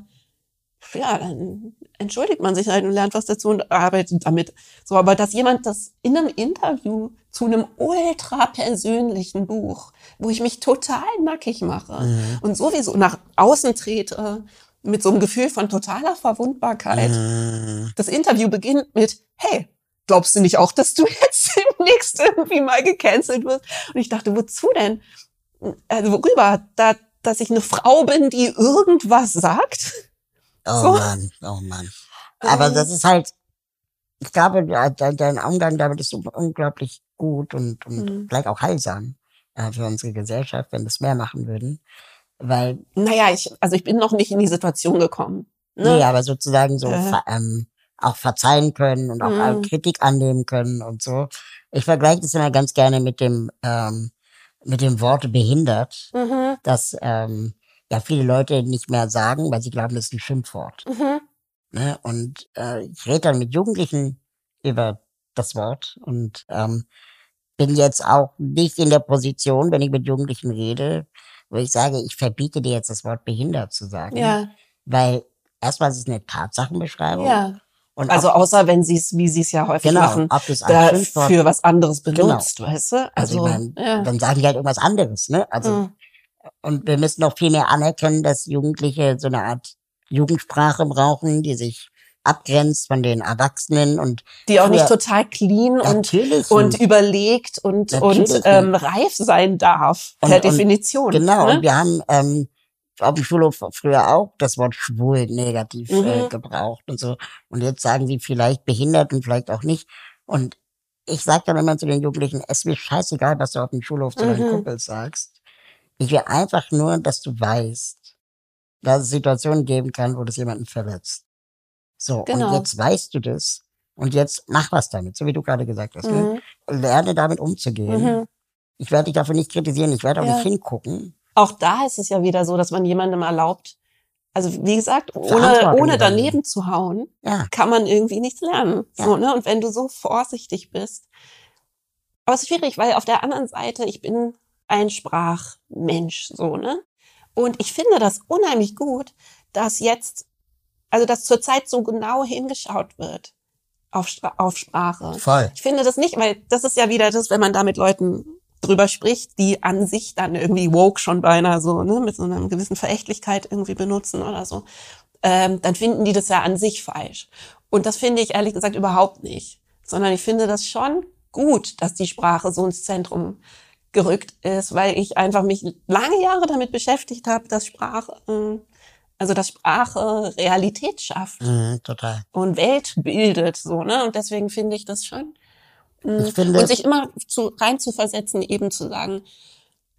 ja, dann entschuldigt man sich halt und lernt was dazu und arbeitet damit. So, aber dass jemand das in einem Interview zu einem ultra persönlichen Buch, wo ich mich total nackig mache Mhm. und sowieso nach außen trete mit so einem Gefühl von totaler Verwundbarkeit. Mhm. Das Interview beginnt mit, hey, glaubst du nicht auch, dass du jetzt demnächst irgendwie mal gecancelt wirst? Und ich dachte, wozu denn? Also worüber? Da, dass ich eine Frau bin, die irgendwas sagt? Oh So. Mann, oh Mann. Aber Ähm. das ist halt, ich glaube, de- de- dein Umgang damit ist unglaublich gut und, und Mhm. vielleicht auch heilsam äh, für unsere Gesellschaft, wenn wir es mehr machen würden. Weil, Naja, ich, also ich bin noch nicht in die Situation gekommen. Ne? nee, aber sozusagen so Äh. ähm, auch verzeihen können und auch äh, Mhm. Kritik annehmen können und so. Ich vergleiche das immer ganz gerne mit dem, ähm, mit dem Wort behindert, Mhm, dass ähm, ja viele Leute nicht mehr sagen, weil sie glauben, das ist ein Schimpfwort. mhm, Ne? Und äh, ich rede dann mit Jugendlichen über das Wort und ähm, bin jetzt auch nicht in der Position, wenn ich mit Jugendlichen rede, wo ich sage, ich verbiete dir jetzt das Wort behindert zu sagen. ja, Weil erstmal ist es eine Tatsachenbeschreibung. ja. Und Also auch, außer wenn sie es, wie sie es ja häufig genau, machen, ob das da ein Schimpfwort für was anderes Genau. benutzt, weißt du? also, Also, ich mein, ja. dann sagen die halt irgendwas anderes, ne? Also Mhm. Und wir müssen noch viel mehr anerkennen, dass Jugendliche so eine Art Jugendsprache brauchen, die sich abgrenzt von den Erwachsenen und die auch nicht total clean und und überlegt und und ähm, reif sein darf Und- per und- Definition. Genau, ne? und wir haben ähm, auf dem Schulhof früher auch das Wort schwul negativ äh, Mhm. gebraucht und so. Und jetzt sagen sie vielleicht behindert und vielleicht auch nicht. Und ich sage dann immer zu den Jugendlichen, es ist mir scheißegal, was du auf dem Schulhof zu deinen Mhm. Kumpels sagst. Ich will einfach nur, dass du weißt, dass es Situationen geben kann, wo das jemanden verletzt. So, Genau. und jetzt weißt du das. Und jetzt mach was damit, so wie du gerade gesagt hast. Ne? Mhm. Lerne damit umzugehen. Mhm. Ich werde dich dafür nicht kritisieren, ich werde auch Ja. nicht hingucken. Auch da ist es ja wieder so, dass man jemandem erlaubt, also wie gesagt, ohne, ohne daneben zu hauen, Ja. kann man irgendwie nichts lernen. Ja. So, ne? Und wenn du so vorsichtig bist. Aber es ist schwierig, weil auf der anderen Seite, ich bin ein Sprachmensch, so, ne? Und ich finde das unheimlich gut, dass jetzt, also dass zurzeit so genau hingeschaut wird auf, Stra- auf Sprache. Voll. Ich finde das nicht, weil das ist ja wieder das, wenn man da mit Leuten drüber spricht, die an sich dann irgendwie woke schon beinahe so, ne, mit so einer gewissen Verächtlichkeit irgendwie benutzen oder so, ähm, dann finden die das ja an sich falsch. Und das finde ich ehrlich gesagt überhaupt nicht. Sondern ich finde das schon gut, dass die Sprache so ins Zentrum gerückt ist, weil ich einfach mich lange Jahre damit beschäftigt habe, dass Sprache, ähm, also dass Sprache Realität schafft Mhm, total. und Welt bildet, so, ne? Und deswegen finde ich das schon. Mm, finde- und sich immer zu, rein zu versetzen, eben zu sagen,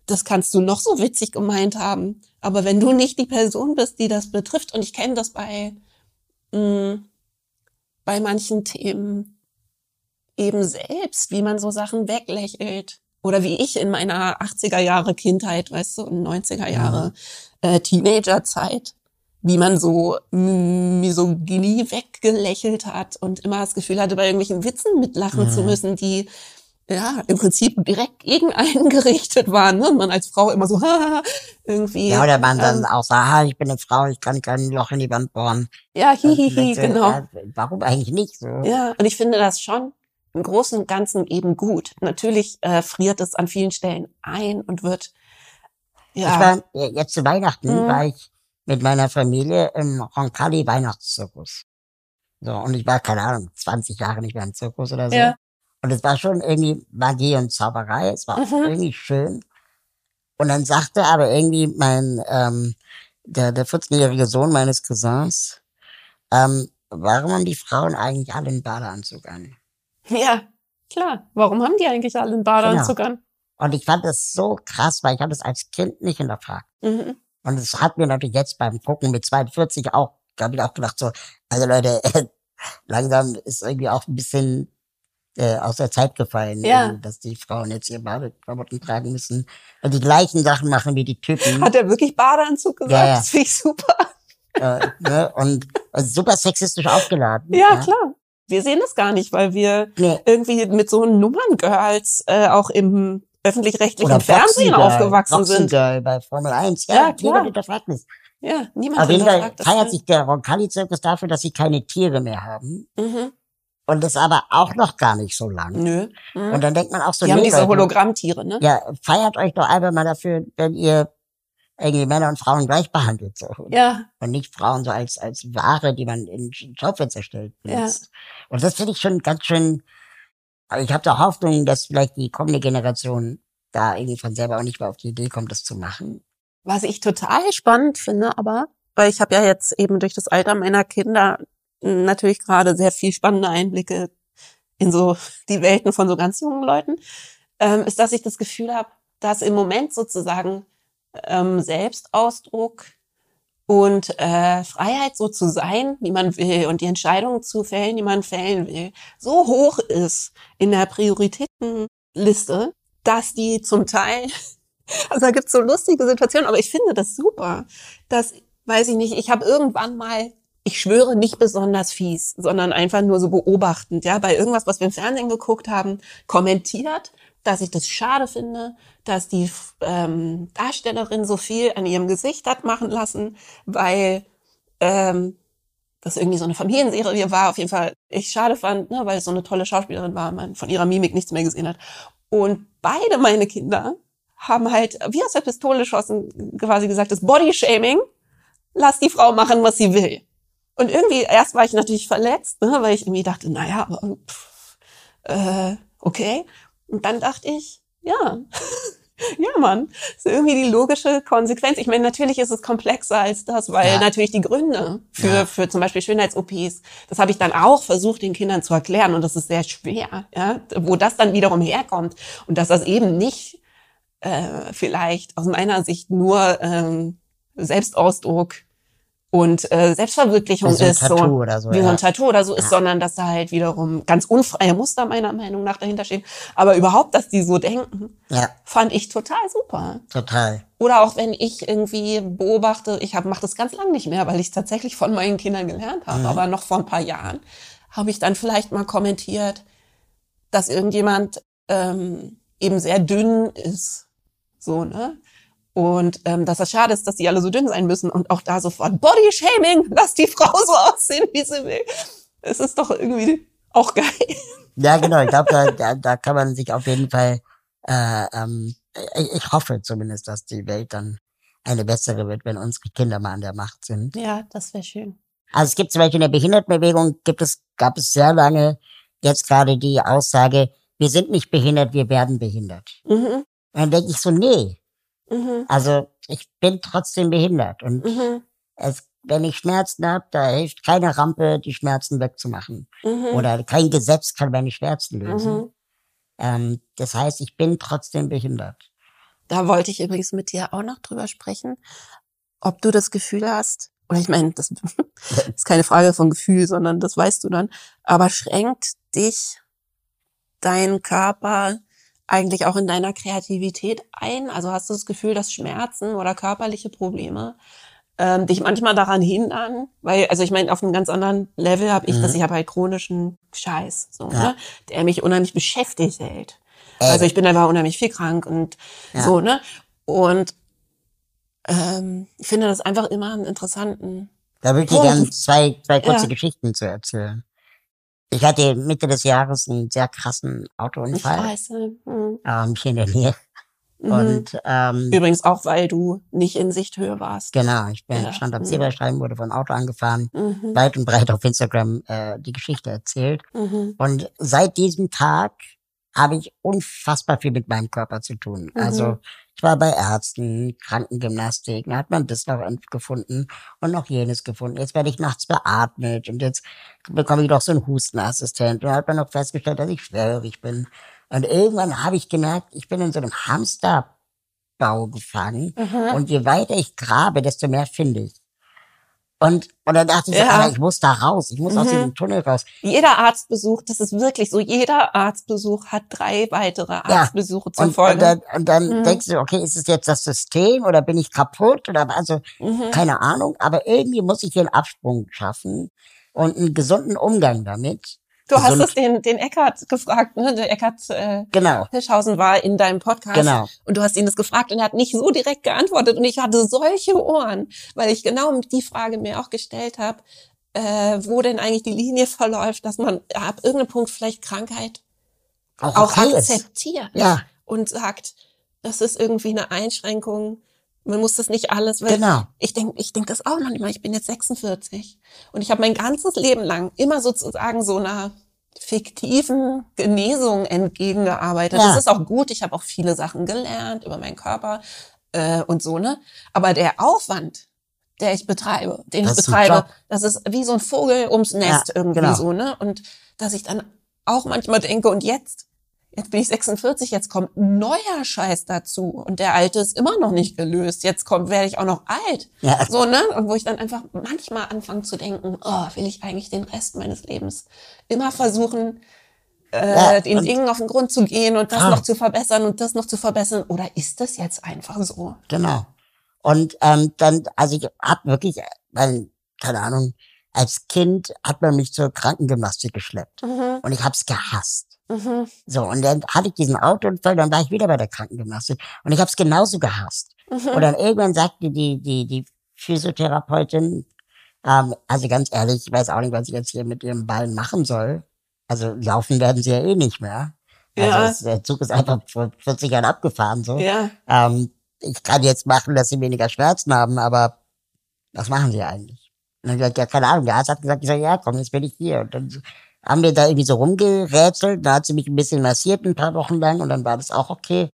das kannst du noch so witzig gemeint haben, aber wenn du nicht die Person bist, die das betrifft, und ich kenne das bei, mh, bei manchen Themen eben selbst, wie man so Sachen weglächelt. Oder wie ich in meiner 80er Jahre Kindheit, weißt du, und 90er Jahre äh, Teenagerzeit, wie man so Misogynie weggelächelt hat und immer das Gefühl hatte, bei irgendwelchen Witzen mitlachen zu Mhm. müssen, die ja im Prinzip direkt gegen einen gerichtet waren. Ne? Und man als Frau immer so haha, irgendwie. Ja, oder man dann ähm, auch sagt, ah, ich bin eine Frau, ich kann kein Loch in die Wand bohren. ja, hihihi, genau. ja, warum eigentlich nicht so? Ja, und ich finde das schon im Großen und Ganzen eben gut. Natürlich äh, friert es an vielen Stellen ein und wird ja Ich war, jetzt zu Weihnachten Mhm. war ich mit meiner Familie im Roncalli Weihnachtszirkus. So, und ich war, keine Ahnung, 20 Jahre nicht mehr im Zirkus oder so. Ja. Und es war schon irgendwie Magie und Zauberei. Es war Mhm. irgendwie schön. Und dann sagte aber irgendwie mein, ähm, der, der 14-jährige Sohn meines Cousins, ähm, warum haben die Frauen eigentlich alle einen Badeanzug an? Ja, klar. Warum haben die eigentlich alle einen Badeanzug Genau. an? Und ich fand das so krass, weil ich habe das als Kind nicht hinterfragt. Mhm. Und es hat mir natürlich jetzt beim Gucken mit 42 auch, habe ich auch gedacht so, also Leute, langsam ist irgendwie auch ein bisschen äh, aus der Zeit gefallen, Ja. dass die Frauen jetzt ihr Badeklamotten tragen müssen und die gleichen Sachen machen wie die Typen. Hat er wirklich Badeanzug gesagt? Ja, ja. Das finde ich super. äh, ne? Und also super sexistisch aufgeladen. Ja, klar. Wir sehen das gar nicht, weil wir Nee. irgendwie mit so Nummerngirls äh, auch im öffentlich-rechtlichen Fernsehen Boxy-Girl, aufgewachsen sind. Boxy-Girl bei Formel 1. Ja, Ja, klar. niemand hinterfragt es. Ja, niemand Auf jeden Fall feiert sich der Roncalli-Zirkus dafür, dass sie keine Tiere mehr haben. Mhm. Und das aber auch noch gar nicht so lang. Nö. Mhm. Und dann denkt man auch so, Die haben diese Leute, Hologrammtiere, ne? Ja, feiert euch doch einfach mal dafür, wenn ihr irgendwie Männer und Frauen gleich behandelt. So. Ja, Und nicht Frauen so als, als Ware, die man in Schaufenster stellt. Ja. Und das finde ich schon ganz schön, aber ich habe da Hoffnung, dass vielleicht die kommende Generation da irgendwie von selber auch nicht mehr auf die Idee kommt, das zu machen. Was ich total spannend finde, aber, weil ich habe ja jetzt eben durch das Alter meiner Kinder natürlich gerade sehr viel spannende Einblicke in so die Welten von so ganz jungen Leuten, ähm, ist, dass ich das Gefühl habe, dass im Moment sozusagen ähm, Selbstausdruck und äh, Freiheit so zu sein, wie man will und die Entscheidungen zu fällen, die man fällen will, so hoch ist in der Prioritätenliste, dass die zum Teil also da gibt's so lustige Situationen, aber ich finde das super. Das weiß ich nicht, ich habe irgendwann mal, ich schwöre nicht besonders fies, sondern einfach nur so beobachtend, ja, bei irgendwas, was wir im Fernsehen geguckt haben, kommentiert, dass ich das schade finde, dass die ähm, Darstellerin so viel an ihrem Gesicht hat machen lassen, weil ähm, das irgendwie so eine Familienserie war, auf jeden Fall ich schade fand, ne, weil es so eine tolle Schauspielerin war, man von ihrer Mimik nichts mehr gesehen hat. Und beide meine Kinder haben halt, wie aus der Pistole schossen, quasi gesagt, das Bodyshaming, lass die Frau machen, was sie will. Und irgendwie, erst war ich natürlich verletzt, ne, weil ich irgendwie dachte, naja, aber, pff, äh, okay. Und dann dachte ich, ja, ja, Mann, ist irgendwie die logische Konsequenz. Ich meine, natürlich ist es komplexer als das, weil Ja. natürlich die Gründe für, Ja. für zum Beispiel Schönheits-OPs, das habe ich dann auch versucht, den Kindern zu erklären und das ist sehr schwer, ja, wo das dann wiederum herkommt und dass das eben nicht äh, vielleicht aus meiner Sicht nur ähm, Selbstausdruck und äh, Selbstverwirklichung so ein ist, so, oder so, wie so ja. ein Tattoo oder so ist, Ja. sondern dass da halt wiederum ganz unfreie Muster meiner Meinung nach dahinter stehen. Aber überhaupt, dass die so denken, Ja, fand ich total super. total. Oder auch wenn ich irgendwie beobachte, ich mache das ganz lang nicht mehr, weil ich es tatsächlich von meinen Kindern gelernt habe, Mhm. aber noch vor ein paar Jahren habe ich dann vielleicht mal kommentiert, dass irgendjemand ähm, eben sehr dünn ist. So, ne? Und ähm, dass das schade ist, dass die alle so dünn sein müssen und auch da sofort Body-Shaming, lass die Frau so aussehen, wie sie will. Es ist doch irgendwie auch geil. Ja, genau. Ich glaube, da, da, da kann man sich auf jeden Fall, äh, ähm, ich, ich hoffe zumindest, dass die Welt dann eine bessere wird, wenn unsere Kinder mal an der Macht sind. Ja, das wäre schön. Also es gibt zum Beispiel in der Behindertenbewegung, gibt es, gab es sehr lange jetzt gerade die Aussage, wir sind nicht behindert, wir werden behindert. Mhm, dann denke ich so, nee, mhm, also ich bin trotzdem behindert. Und mhm, es, wenn ich Schmerzen habe, da hilft keine Rampe, die Schmerzen wegzumachen. mhm, Oder kein Gesetz kann meine Schmerzen lösen. mhm. Ähm, das heißt, ich bin trotzdem behindert. Da wollte ich übrigens mit dir auch noch drüber sprechen, ob du das Gefühl hast, oder ich meine, das ist keine Frage von Gefühl, sondern das weißt du dann, aber schränkt dich dein Körper eigentlich auch in deiner Kreativität ein? Also hast du das Gefühl, dass Schmerzen oder körperliche Probleme ähm, dich manchmal daran hindern? Weil, also ich meine, auf einem ganz anderen Level habe ich Mhm. das, ich habe halt chronischen Scheiß, so, Ja. ne, der mich unheimlich beschäftigt hält. Ey, Also ich bin einfach unheimlich viel krank und Ja. so, ne? Und ähm, ich finde das einfach immer einen interessanten. da würde ich dir gerne zwei, zwei kurze Ja. Geschichten zu erzählen. Ich hatte Mitte des Jahres einen sehr krassen Ich Autounfall weiß, ne? Mhm. ähm, hier in der Nähe. Mhm. Und ähm, Übrigens auch, weil du nicht in Sichthöhe warst. genau, ich bin, Ja. stand am Mhm. Zebrastreifen, wurde von Auto angefahren, Mhm. weit und breit auf Instagram äh, die Geschichte erzählt. Mhm. Und seit diesem Tag habe ich unfassbar viel mit meinem Körper zu tun. Mhm. Also ich war bei Ärzten, Krankengymnastik, da hat man das noch gefunden und noch jenes gefunden. Jetzt werde ich nachts beatmet und jetzt bekomme ich noch so einen Hustenassistent. Und da hat man noch festgestellt, dass ich schwerhörig bin. Und irgendwann habe ich gemerkt, ich bin in so einem Hamsterbau gefangen. Mhm. Und je weiter ich grabe, desto mehr finde ich. Und, und dann dachte ich, so, Ja. Alter, ich muss da raus, ich muss aus Mhm. diesem Tunnel raus. Jeder Arztbesuch, das ist wirklich so, jeder Arztbesuch hat drei weitere Arztbesuche zur Und, Folge. und dann, und dann Mhm. denkst du, okay, ist es jetzt das System oder bin ich kaputt oder also mhm. keine Ahnung, aber irgendwie muss ich hier einen Absprung schaffen und einen gesunden Umgang damit. Du hast es den, den Eckart gefragt, ne? Der Eckart äh, Genau, Hirschhausen war in deinem Podcast genau. und du hast ihn das gefragt und er hat nicht so direkt geantwortet und ich hatte solche Ohren, weil ich genau die Frage mir auch gestellt habe, äh, wo denn eigentlich die Linie verläuft, dass man ab irgendeinem Punkt vielleicht Krankheit auch ist. akzeptiert Ja, und sagt, das ist irgendwie eine Einschränkung. Man muss das nicht alles, weil genau. ich denke, ich denk das auch manchmal. Ich bin jetzt 46 und ich habe mein ganzes Leben lang immer sozusagen so einer fiktiven Genesung entgegengearbeitet. Ja. Das ist auch gut. Ich habe auch viele Sachen gelernt über meinen Körper äh, und so ne. Aber der Aufwand, der ich betreibe, den Das ich betreibe, das ist wie so ein Vogel ums Nest Ja, irgendwie genau. so ne. Und dass ich dann auch manchmal denke und jetzt Jetzt bin ich 46, jetzt kommt neuer Scheiß dazu und der alte ist immer noch nicht gelöst. Jetzt kommt, werde ich auch noch alt. Ja. So, ne? Und wo ich dann einfach manchmal anfange zu denken, oh, will ich eigentlich den Rest meines Lebens immer versuchen, äh, Ja, den Dingen auf den Grund zu gehen und das Ah. noch zu verbessern und das noch zu verbessern? Oder ist das jetzt einfach so? Genau. Und ähm, dann, also ich hab wirklich, weil, keine Ahnung, als Kind hat man mich zur Krankengymnastik geschleppt. Mhm, Und ich hab's gehasst. Mhm, So, und dann hatte ich diesen Autounfall, dann war ich wieder bei der Krankengymnastik. Und ich hab's genauso gehasst. mhm. Und dann irgendwann sagte die, die, die Physiotherapeutin, ähm, also ganz ehrlich, ich weiß auch nicht, was ich jetzt hier mit ihrem Bein machen soll. Also laufen werden sie ja eh nicht mehr. Also Ja. es, der Zug ist einfach vor 40 Jahren abgefahren. So. Ja, Ähm, ich kann jetzt machen, dass sie weniger Schmerzen haben, aber was machen sie eigentlich? Und dann gesagt, ja, keine Ahnung. Der Arzt hat gesagt, ich sag, ja, komm, jetzt bin ich hier. Und dann haben wir da irgendwie so rumgerätselt. Da hat sie mich ein bisschen massiert, ein paar Wochen lang, und dann war das auch okay.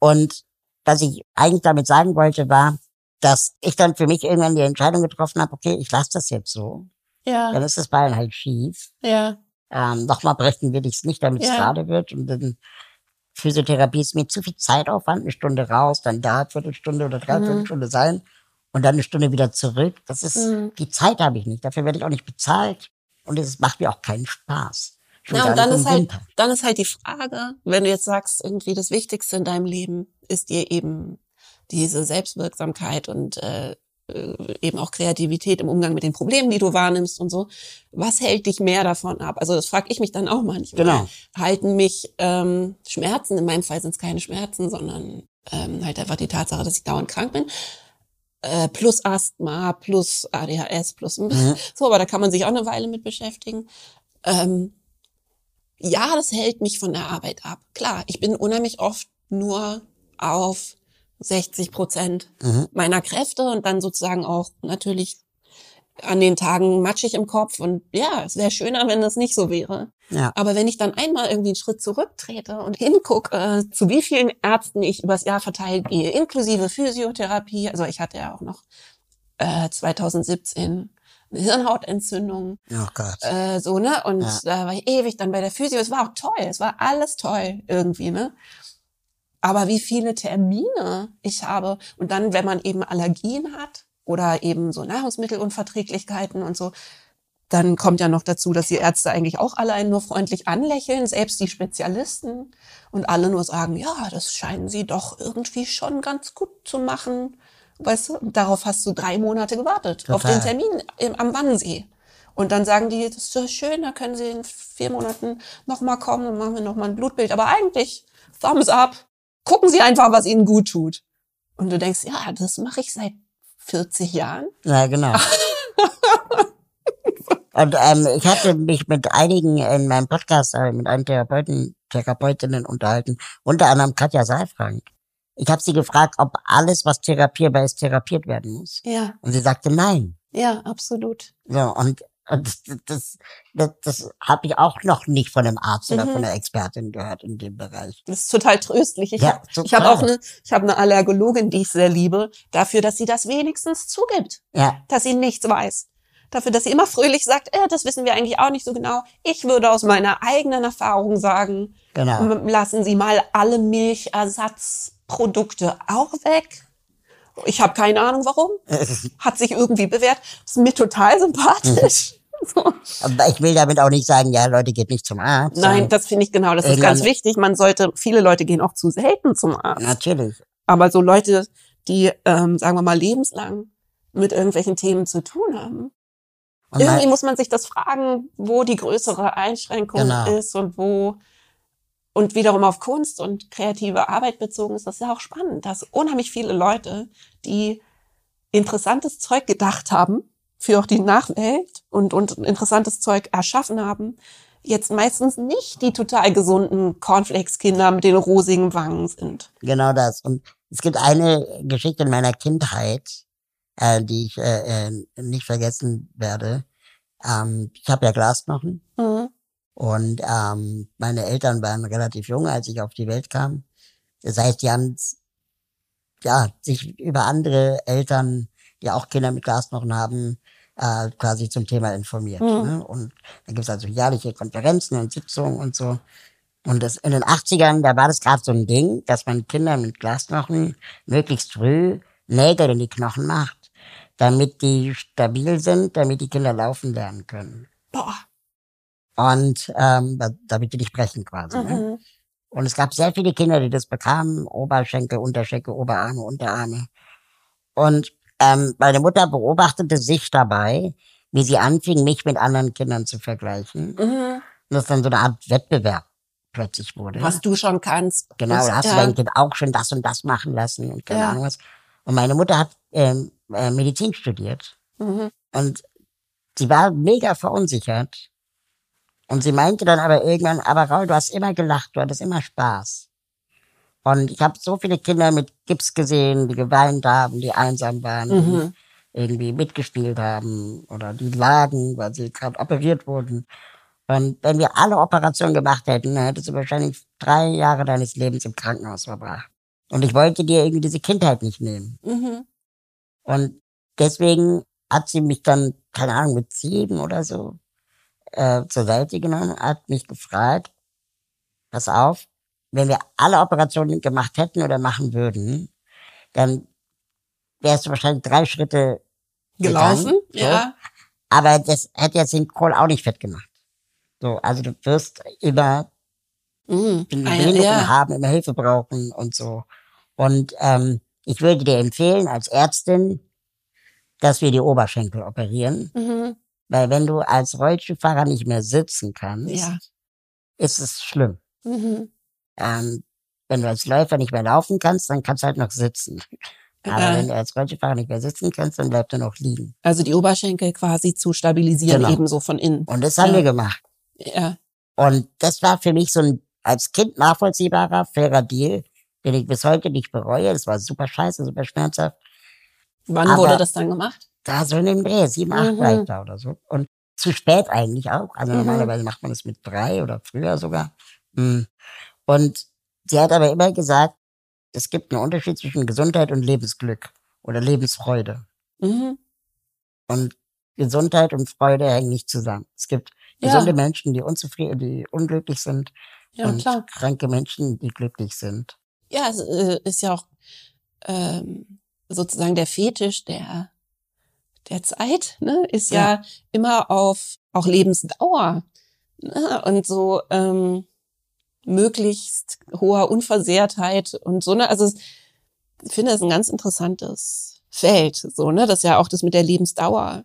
Und was ich eigentlich damit sagen wollte, war, dass ich dann für mich irgendwann die Entscheidung getroffen habe, okay, ich lasse das jetzt so. ja, Dann ist das Bein halt schief. ja, Ähm, Nochmal brechen will ich es nicht, damit es Ja. gerade wird. Und dann Physiotherapie ist mir zu viel Zeitaufwand, eine Stunde raus, dann da Viertelstunde oder dreiviertel Mhm. Stunde sein und dann eine Stunde wieder zurück. Das ist, Mhm. die Zeit habe ich nicht. Dafür werde ich auch nicht bezahlt. Und es macht mir auch keinen Spaß. Ja, und dann ist halt, Winter. dann ist halt die Frage, wenn du jetzt sagst, irgendwie das Wichtigste in deinem Leben ist dir eben diese Selbstwirksamkeit und äh, äh, eben auch Kreativität im Umgang mit den Problemen, die du wahrnimmst und so. Was hält dich mehr davon ab? Also das frage ich mich dann auch manchmal. Genau. Halten mich ähm, Schmerzen, in meinem Fall sind es keine Schmerzen, sondern ähm, halt einfach die Tatsache, dass ich dauernd krank bin. Äh, plus Asthma, plus ADHS, plus Mhm. so, aber da kann man sich auch eine Weile mit beschäftigen. Ähm, ja, das hält mich von der Arbeit ab. Klar, ich bin unheimlich oft nur auf 60 Prozent Mhm. meiner Kräfte und dann sozusagen auch natürlich an den Tagen matschig im Kopf und ja, es wäre schöner, wenn das nicht so wäre. Ja. Aber wenn ich dann einmal irgendwie einen Schritt zurücktrete und hingucke, äh, zu wie vielen Ärzten ich übers Jahr verteilt gehe, inklusive Physiotherapie, also ich hatte ja auch noch äh, 2017 eine Hirnhautentzündung, Oh Gott. äh, so, ne? Und Ja. da war ich ewig dann bei der Physio. Es war auch toll, es war alles toll irgendwie, ne? Aber wie viele Termine ich habe und dann, wenn man eben Allergien hat oder eben so Nahrungsmittelunverträglichkeiten und so, dann kommt ja noch dazu, dass die Ärzte eigentlich auch alle einen nur freundlich anlächeln, selbst die Spezialisten und alle nur sagen, ja, das scheinen sie doch irgendwie schon ganz gut zu machen. Weißt du, und darauf hast du drei Monate gewartet, auf den Total. Termin im, am Wannsee. Und dann sagen die, das ist so schön, da können sie in vier Monaten nochmal kommen, dann machen wir nochmal ein Blutbild. Aber eigentlich, Thumbs up, gucken Sie einfach, was Ihnen gut tut. Und du denkst, ja, das mache ich seit 40 Jahren. Ja, genau. Und ähm, ich hatte mich mit einigen in meinem Podcast, äh, mit einem Therapeuten, Therapeutinnen unterhalten, unter anderem Katja Seifrank. Ich habe sie gefragt, ob alles, was therapierbar ist, therapiert werden muss. Ja, Und sie sagte nein. ja, absolut. So, und Und das, das, das, habe ich auch noch nicht von einem Arzt oder Mhm. von einer Expertin gehört in dem Bereich. Das ist total tröstlich. Ich Ja, habe hab auch eine, ich habe eine Allergologin, die ich sehr liebe, dafür, dass sie das wenigstens zugibt, Ja, dass sie nichts weiß. Dafür, dass sie immer fröhlich sagt, äh, das wissen wir eigentlich auch nicht so genau. Ich würde aus meiner eigenen Erfahrung sagen, genau. lassen Sie mal alle Milchersatzprodukte auch weg. Ich habe keine Ahnung warum. Hat sich irgendwie bewährt. Ist mir total sympathisch. So. Aber ich will damit auch nicht sagen, ja, Leute, geht nicht zum Arzt. Nein, das finde ich genau, das ist ganz wichtig. Man sollte, viele Leute gehen auch zu selten zum Arzt. Natürlich. Aber so Leute, die, ähm, sagen wir mal, lebenslang mit irgendwelchen Themen zu tun haben. Und Irgendwie mal, muss man sich das fragen, wo die größere Einschränkung Genau. ist und wo und wiederum auf Kunst und kreative Arbeit bezogen ist, das ist ja auch spannend, dass unheimlich viele Leute, die interessantes Zeug gedacht haben, für auch die Nachwelt und, und interessantes Zeug erschaffen haben, jetzt meistens nicht die total gesunden Cornflakes-Kinder mit den rosigen Wangen sind. genau das. Und es gibt eine Geschichte in meiner Kindheit, äh, die ich äh, äh, nicht vergessen werde. Ähm, ich habe ja Glasknochen Mhm. und ähm, meine Eltern waren relativ jung, als ich auf die Welt kam. Das heißt, die haben ja sich über andere Eltern, die auch Kinder mit Glasknochen haben, äh, quasi zum Thema informiert. Mhm. Ne? Und da gibt's also jährliche Konferenzen und Sitzungen und so. Und das, in den 80ern, da war das gerade so ein Ding, dass man Kinder mit Glasknochen möglichst früh Nägel in die Knochen macht, damit die stabil sind, damit die Kinder laufen lernen können. Boah. Und ähm, da- damit die nicht brechen quasi. Ne? Mhm. Und es gab sehr viele Kinder, die das bekamen. Oberschenkel, Unterschenkel, Oberarme, Unterarme. Und ähm, meine Mutter beobachtete sich dabei, wie sie anfing, mich mit anderen Kindern zu vergleichen. Und Mhm. das dann so eine Art Wettbewerb plötzlich wurde. Was du schon kannst. Genau, da hast du dein Kind auch schon das und das machen lassen und keine Ja. Ahnung was. Und meine Mutter hat ähm, äh, Medizin studiert. Mhm. Und sie war mega verunsichert. Und sie meinte dann aber irgendwann, aber Raul, du hast immer gelacht, du hattest immer Spaß. Und ich habe so viele Kinder mit Gips gesehen, die geweint haben, die einsam waren, Mhm. die irgendwie mitgespielt haben oder die lagen, weil sie gerade operiert wurden. Und wenn wir alle Operationen gemacht hätten, dann hättest du wahrscheinlich drei Jahre deines Lebens im Krankenhaus verbracht. Und ich wollte dir irgendwie diese Kindheit nicht nehmen. Mhm. Und deswegen hat sie mich dann, keine Ahnung, mit sieben oder so äh, zur Seite genommen, hat mich gefragt, pass auf, wenn wir alle Operationen gemacht hätten oder machen würden, dann wärst du wahrscheinlich drei Schritte Gelaufen? gegangen, so. Ja. Aber das hätte jetzt den Kohl auch nicht fett gemacht. So, also du wirst immer Mhm. eine Ah, ja. haben, immer Hilfe brauchen und so. Und ähm, ich würde dir empfehlen, als Ärztin, dass wir die Oberschenkel operieren. Mhm. Weil wenn du als Rollstuhlfahrer nicht mehr sitzen kannst, Ja. ist es schlimm. Mhm. Ähm, wenn du als Läufer nicht mehr laufen kannst, dann kannst du halt noch sitzen. Aber Äh. wenn du als Rollstuhlfahrer nicht mehr sitzen kannst, dann bleibst du noch liegen. Also die Oberschenkel quasi zu stabilisieren, Genau. ebenso von innen. Und das haben Ja. wir gemacht. Ja. Und das war für mich so ein als Kind nachvollziehbarer, fairer Deal, den ich bis heute nicht bereue. Das war super scheiße, super schmerzhaft. Wann Aber- wurde das dann gemacht? Da so in dem Dreh, sieben, acht Mhm. ich da oder so. Und zu spät eigentlich auch. Also Mhm. normalerweise macht man das mit drei oder früher sogar. Mhm. Und sie hat aber immer gesagt, es gibt einen Unterschied zwischen Gesundheit und Lebensglück oder Lebensfreude. Mhm. Und Gesundheit und Freude hängen nicht zusammen. Es gibt Ja. gesunde Menschen, die unzufrieden, die unglücklich sind Ja, und klar. kranke Menschen, die glücklich sind. Ja, es äh, ist ja auch ähm, sozusagen der Fetisch der der Zeit, ne, ist ja, immer auf auch Lebensdauer ne, und so ähm, möglichst hoher Unversehrtheit und so ne. Also ich finde das ein ganz interessantes Feld, so ne, das ja auch das mit der Lebensdauer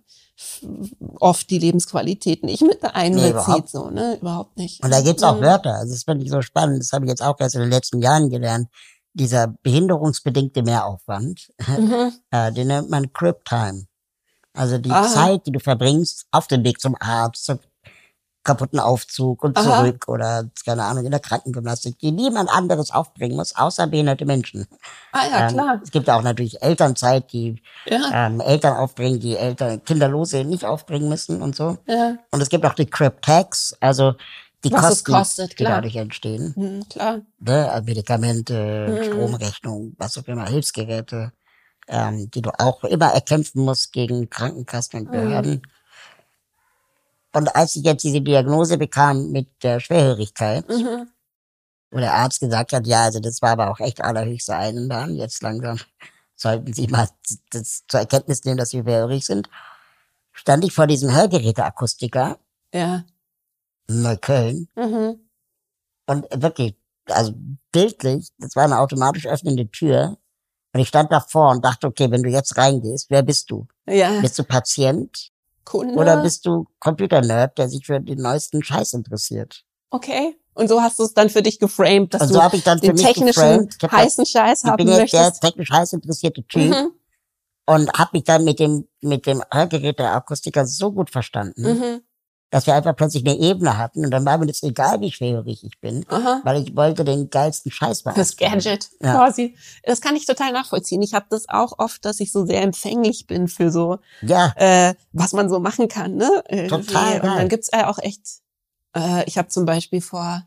oft die Lebensqualität nicht mit einbezieht, überhaupt. so ne, überhaupt nicht. Und da gibt's auch Mhm. Wörter. Also das finde ich so spannend. Das habe ich jetzt auch erst in den letzten Jahren gelernt. Dieser behinderungsbedingte Mehraufwand, Mhm. äh, den nennt man Crib Time. Also die Aha. Zeit, die du verbringst auf dem Weg zum Arzt, zur kaputten Aufzug und Aha. zurück oder, keine Ahnung, in der Krankengymnastik, die niemand anderes aufbringen muss, außer behinderte Menschen. Ah ja, Ähm, klar. Es gibt auch natürlich Elternzeit, die Ja, ähm, Eltern aufbringen, die Eltern, Kinderlose nicht aufbringen müssen und so. ja. Und es gibt auch die Crip Tax, also die Was Kosten, kostet, die dadurch entstehen. Hm, klar. Ne? Also Medikamente, Mhm. Stromrechnung, was auch immer, Hilfsgeräte, ähm, die du auch immer erkämpfen musst gegen Krankenkassen Mhm. und Behörden. Und als ich jetzt diese Diagnose bekam mit der Schwerhörigkeit, Mhm. wo der Arzt gesagt hat, ja, also das war aber auch echt allerhöchste Eisenbahn, jetzt langsam sollten Sie mal das zur Erkenntnis nehmen, dass Sie schwerhörig sind, stand ich vor diesem Hörgeräteakustiker Ja. in Neukölln Mhm. und wirklich, also bildlich, das war eine automatisch öffnende Tür und ich stand davor und dachte, okay, wenn du jetzt reingehst, wer bist du? Ja. Bist du Patient Kunde. oder bist du Computer-Nerd, der sich für den neuesten Scheiß interessiert? okay. Und so hast du es dann für dich geframed, dass Und du so habe ich dann den technischen geframed. Ich hab heißen Scheiß Ich haben bin jetzt der möchtest. technisch heiß interessierte Typ Mhm. und habe mich dann mit dem mit dem Hörgerät der Akustiker so gut verstanden, Mhm. Dass wir einfach plötzlich eine Ebene hatten und dann war mir das egal, wie schwerhörig ich bin, Aha. weil ich wollte den geilsten Scheiß machen. Das Gadget Ja. quasi. Das kann ich total nachvollziehen. Ich habe das auch oft, dass ich so sehr empfänglich bin für so, Ja, äh, was man so machen kann. Ne? Irgendwie. Total Und dann gibt's ja auch echt, äh, ich habe zum Beispiel vor,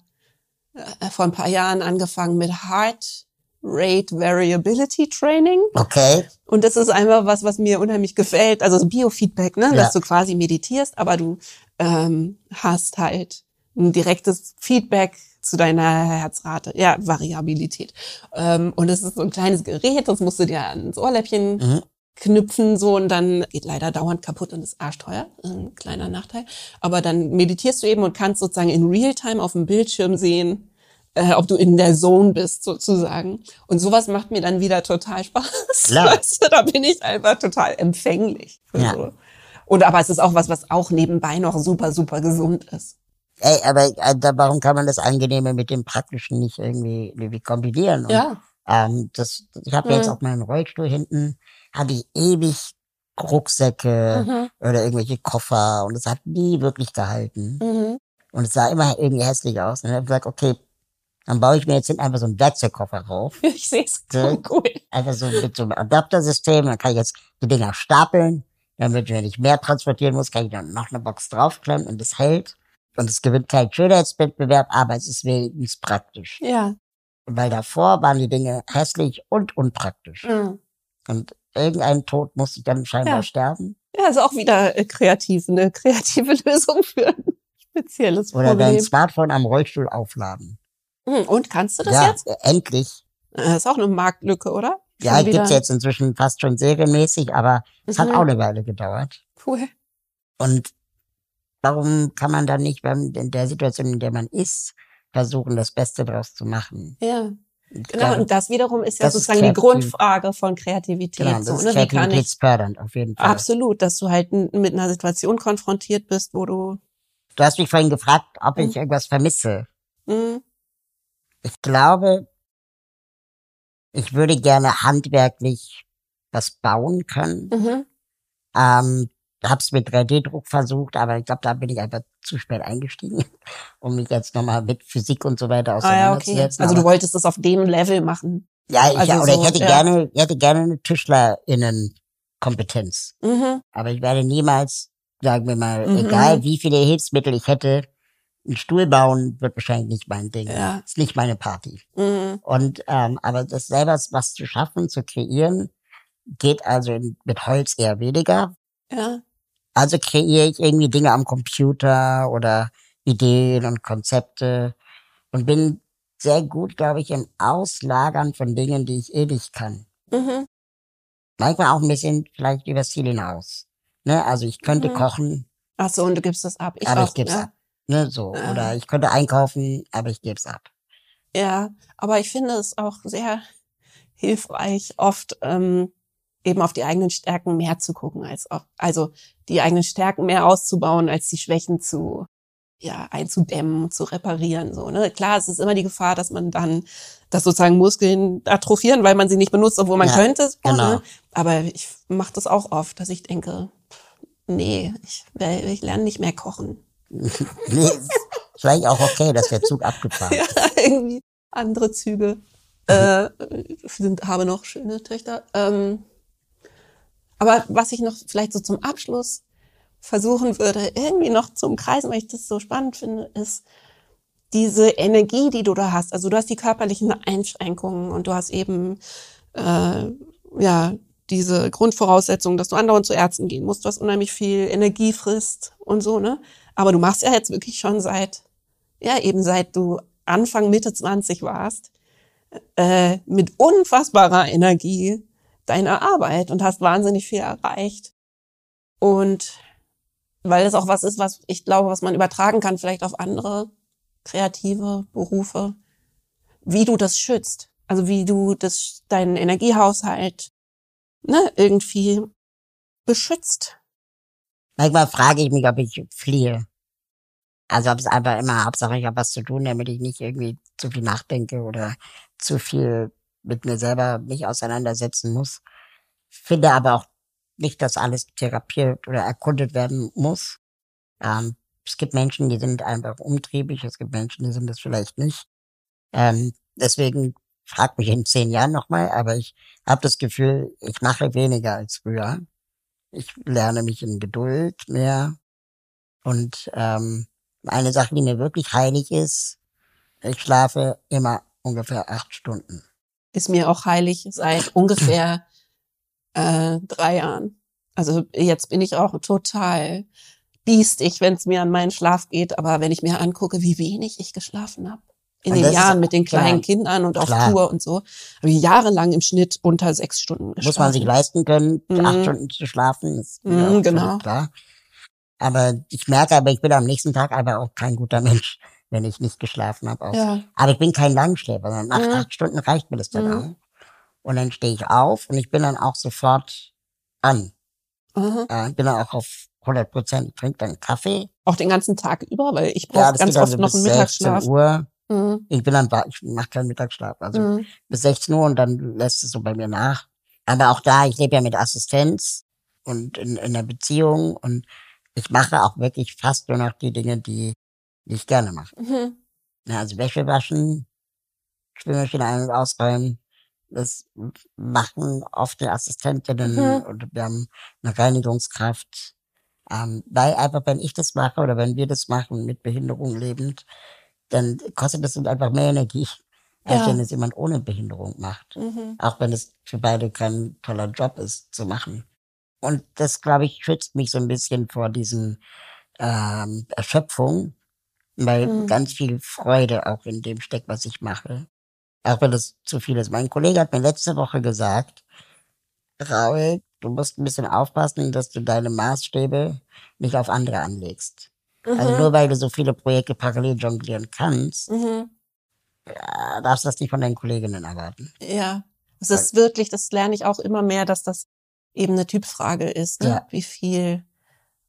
äh, vor ein paar Jahren angefangen mit Heart Rate Variability Training. okay. Und das ist einfach was, was mir unheimlich gefällt. Also so Biofeedback, ne? Ja. dass du quasi meditierst, aber du ähm, hast halt ein direktes Feedback zu deiner Herzrate. Ja, Variabilität. Ähm, und es ist so ein kleines Gerät, das musst du dir ans Ohrläppchen Mhm. knüpfen so und dann geht leider dauernd kaputt und ist arschteuer. Ein kleiner Nachteil. Aber dann meditierst du eben und kannst sozusagen in Realtime auf dem Bildschirm sehen, äh, ob du in der Zone bist sozusagen. Und sowas macht mir dann wieder total Spaß. Klar. Weißt du, da bin ich einfach total empfänglich. Ja. so. Und aber es ist auch was, was auch nebenbei noch super, super gesund ist. Ey, aber äh, da, warum kann man das Angenehme mit dem Praktischen nicht irgendwie, irgendwie kombinieren? Und, Ja. Ähm, das, ich habe jetzt Mhm. auf meinem Rollstuhl hinten, hatte ich ewig Rucksäcke Mhm. oder irgendwelche Koffer und es hat nie wirklich gehalten. Mhm. Und es sah immer irgendwie hässlich aus. Und dann habe ich gesagt, okay, dann baue ich mir jetzt hinten einfach so einen Werkzeugkoffer rauf. Ich sehe es so cool. Einfach so mit so einem Adaptersystem. Dann kann ich jetzt die Dinger stapeln. Damit, wenn ich mehr transportieren muss, kann ich dann noch eine Box draufklemmen und es hält. Und es gewinnt keinen Schönheitswettbewerb, aber es ist wenigstens praktisch. Ja. Weil davor waren die Dinge hässlich und unpraktisch. Mhm. Und irgendein Tod musste ich dann scheinbar Ja. sterben. Ja, ist auch wieder äh, kreativ, eine kreative Lösung für ein spezielles Oder dein Problem. Smartphone am Rollstuhl aufladen. Hm, Und kannst du das ja, jetzt? äh, endlich. Das ist auch eine Marktlücke, oder? Ja, gibt's jetzt inzwischen fast schon serienmäßig, aber es hat Mhm. auch eine Weile gedauert. Cool. Und warum kann man dann nicht, wenn in der Situation, in der man ist, versuchen, das Beste draus zu machen? Ja. Genau, und das wiederum ist ja Das ist sozusagen die. Grundfrage von Kreativität. genau, das so, ist ne? Ich, kreativitätsfördernd auf jeden Fall. absolut, dass du halt mit einer Situation konfrontiert bist, wo du, Du hast mich vorhin gefragt, ob ich Mhm. irgendwas vermisse. mh, Ich glaube, ich würde gerne handwerklich was bauen können. mhm. Ähm, hab's mit 3D-Druck versucht, aber ich glaube, da bin ich einfach zu spät eingestiegen, um mich jetzt nochmal mit Physik und so weiter Ah ja, okay. auseinanderzusetzen. Also du wolltest es auf dem Level machen. ja, ich, also oder so, ich hätte ja. gerne, ich hätte gerne eine Tischlerinnenkompetenz. Mhm. Aber ich werde niemals, sagen wir mal, Mhm. egal wie viele Hilfsmittel ich hätte, einen Stuhl bauen wird wahrscheinlich nicht mein Ding. Ja. Ist nicht meine Party. Mhm. Und ähm, aber das selber was zu schaffen, zu kreieren, geht also in, mit Holz eher weniger. Ja. Also kreiere ich irgendwie Dinge am Computer oder Ideen und Konzepte und bin sehr gut, glaube ich, im Auslagern von Dingen, die ich eh nicht kann. Mhm. Manchmal auch ein bisschen vielleicht übers Ziel hinaus. Ne? Also ich könnte Mhm. kochen, Ach so, und du gibst das ab. Ich aber auch, ich es ja. ab. Ne? So. Ja. Oder ich könnte einkaufen, aber ich gebe es ab. Ja, aber ich finde es auch sehr hilfreich, oft ähm, eben auf die eigenen Stärken mehr zu gucken, als auf, also die eigenen Stärken mehr auszubauen, als die Schwächen zu ja einzudämmen, zu reparieren. So, ne? Klar, es ist immer die Gefahr, dass man dann, dass sozusagen Muskeln atrophieren, weil man sie nicht benutzt, obwohl man Ja, könnte. So, genau. ne? Aber ich mache das auch oft, dass ich denke, nee, ich, ich lerne nicht mehr kochen. Nee, ist vielleicht auch okay, dass der Zug abgefahren ja, ist. irgendwie andere Züge. Äh, sind, habe noch schöne Töchter. Ähm, aber was ich noch vielleicht so zum Abschluss versuchen würde, irgendwie noch zum Kreisen, weil ich das so spannend finde, ist diese Energie, die du da hast. Also du hast die körperlichen Einschränkungen und du hast eben äh, ja diese Grundvoraussetzung, dass du andauernd zu Ärzten gehen musst, was unheimlich viel Energie frisst und so, ne? Aber du machst ja jetzt wirklich schon seit, ja, eben seit du Anfang, Mitte 20 warst, äh, mit unfassbarer Energie deine Arbeit und hast wahnsinnig viel erreicht. Und weil es auch was ist, was ich glaube, was man übertragen kann, vielleicht auf andere kreative Berufe, wie du das schützt. Also wie du das, deinen Energiehaushalt ne, irgendwie beschützt. Manchmal frage ich mich, ob ich fliehe. Also ob es einfach immer, Hauptsache ich habe was zu tun, damit ich nicht irgendwie zu viel nachdenke oder zu viel mit mir selber mich auseinandersetzen muss. Finde aber auch nicht, dass alles therapiert oder erkundet werden muss. Ähm, es gibt Menschen, die sind einfach umtriebig, es gibt Menschen, die sind das vielleicht nicht. Ähm, deswegen frag mich in zehn Jahren nochmal, aber ich habe das Gefühl, ich mache weniger als früher. Ich lerne mich in Geduld mehr. Und ähm, eine Sache, die mir wirklich heilig ist, ich schlafe immer ungefähr acht Stunden. Ist mir auch heilig seit ungefähr äh, drei Jahren. Also jetzt bin ich auch total biestig, wenn es mir an meinen Schlaf geht. Aber wenn ich mir angucke, wie wenig ich geschlafen habe in Und den Jahren mit den klar. kleinen Kindern und auf Klar. Tour und so, habe ich jahrelang im Schnitt unter sechs Stunden geschlafen. Muss man sich leisten können, Mhm. acht Stunden zu schlafen, ist Mhm, genau. klar. Aber ich merke aber, ich bin am nächsten Tag aber auch kein guter Mensch, wenn ich nicht geschlafen habe. Auch. Ja. Aber ich bin kein Langschläfer, sondern nach Mhm. acht Stunden reicht mir das dann Mhm. auch. Und dann stehe ich auf und ich bin dann auch sofort an. Äh, ich bin dann auch auf 100 Prozent. Ich trinke dann Kaffee. Auch den ganzen Tag über, weil ich brauche Ja, ganz oft noch einen 16 Mittagsschlaf. Uhr. Mhm. Ich bin dann, ich mache keinen Mittagsschlaf. Also Mhm. bis 16 Uhr und dann lässt es so bei mir nach. Aber auch da, ich lebe ja mit Assistenz und in, in einer Beziehung und ich mache auch wirklich fast nur noch die Dinge, die, die ich gerne mache. Mhm. Ja, also Wäsche waschen, Spülmaschine ein- und ausräumen, das machen oft die Assistentinnen Mhm. und wir haben eine Reinigungskraft. Ähm, weil einfach, wenn ich das mache oder wenn wir das machen, mit Behinderung lebend, dann kostet das einfach mehr Energie, als Ja. wenn es jemand ohne Behinderung macht. Mhm. Auch wenn es für beide kein toller Job ist, zu machen. Und das, glaube ich, schützt mich so ein bisschen vor diesen ähm, Erschöpfung, weil Mhm. ganz viel Freude auch in dem steckt, was ich mache. Auch wenn es zu viel ist. Mein Kollege hat mir letzte Woche gesagt, Raul, du musst ein bisschen aufpassen, dass du deine Maßstäbe nicht auf andere anlegst. Also Mhm. nur weil du so viele Projekte parallel jonglieren kannst, Mhm. äh, darfst du das nicht von deinen Kolleginnen erwarten. Ja, es ist wirklich, das lerne ich auch immer mehr, dass das eben eine Typfrage ist, ne? Ja. wie viel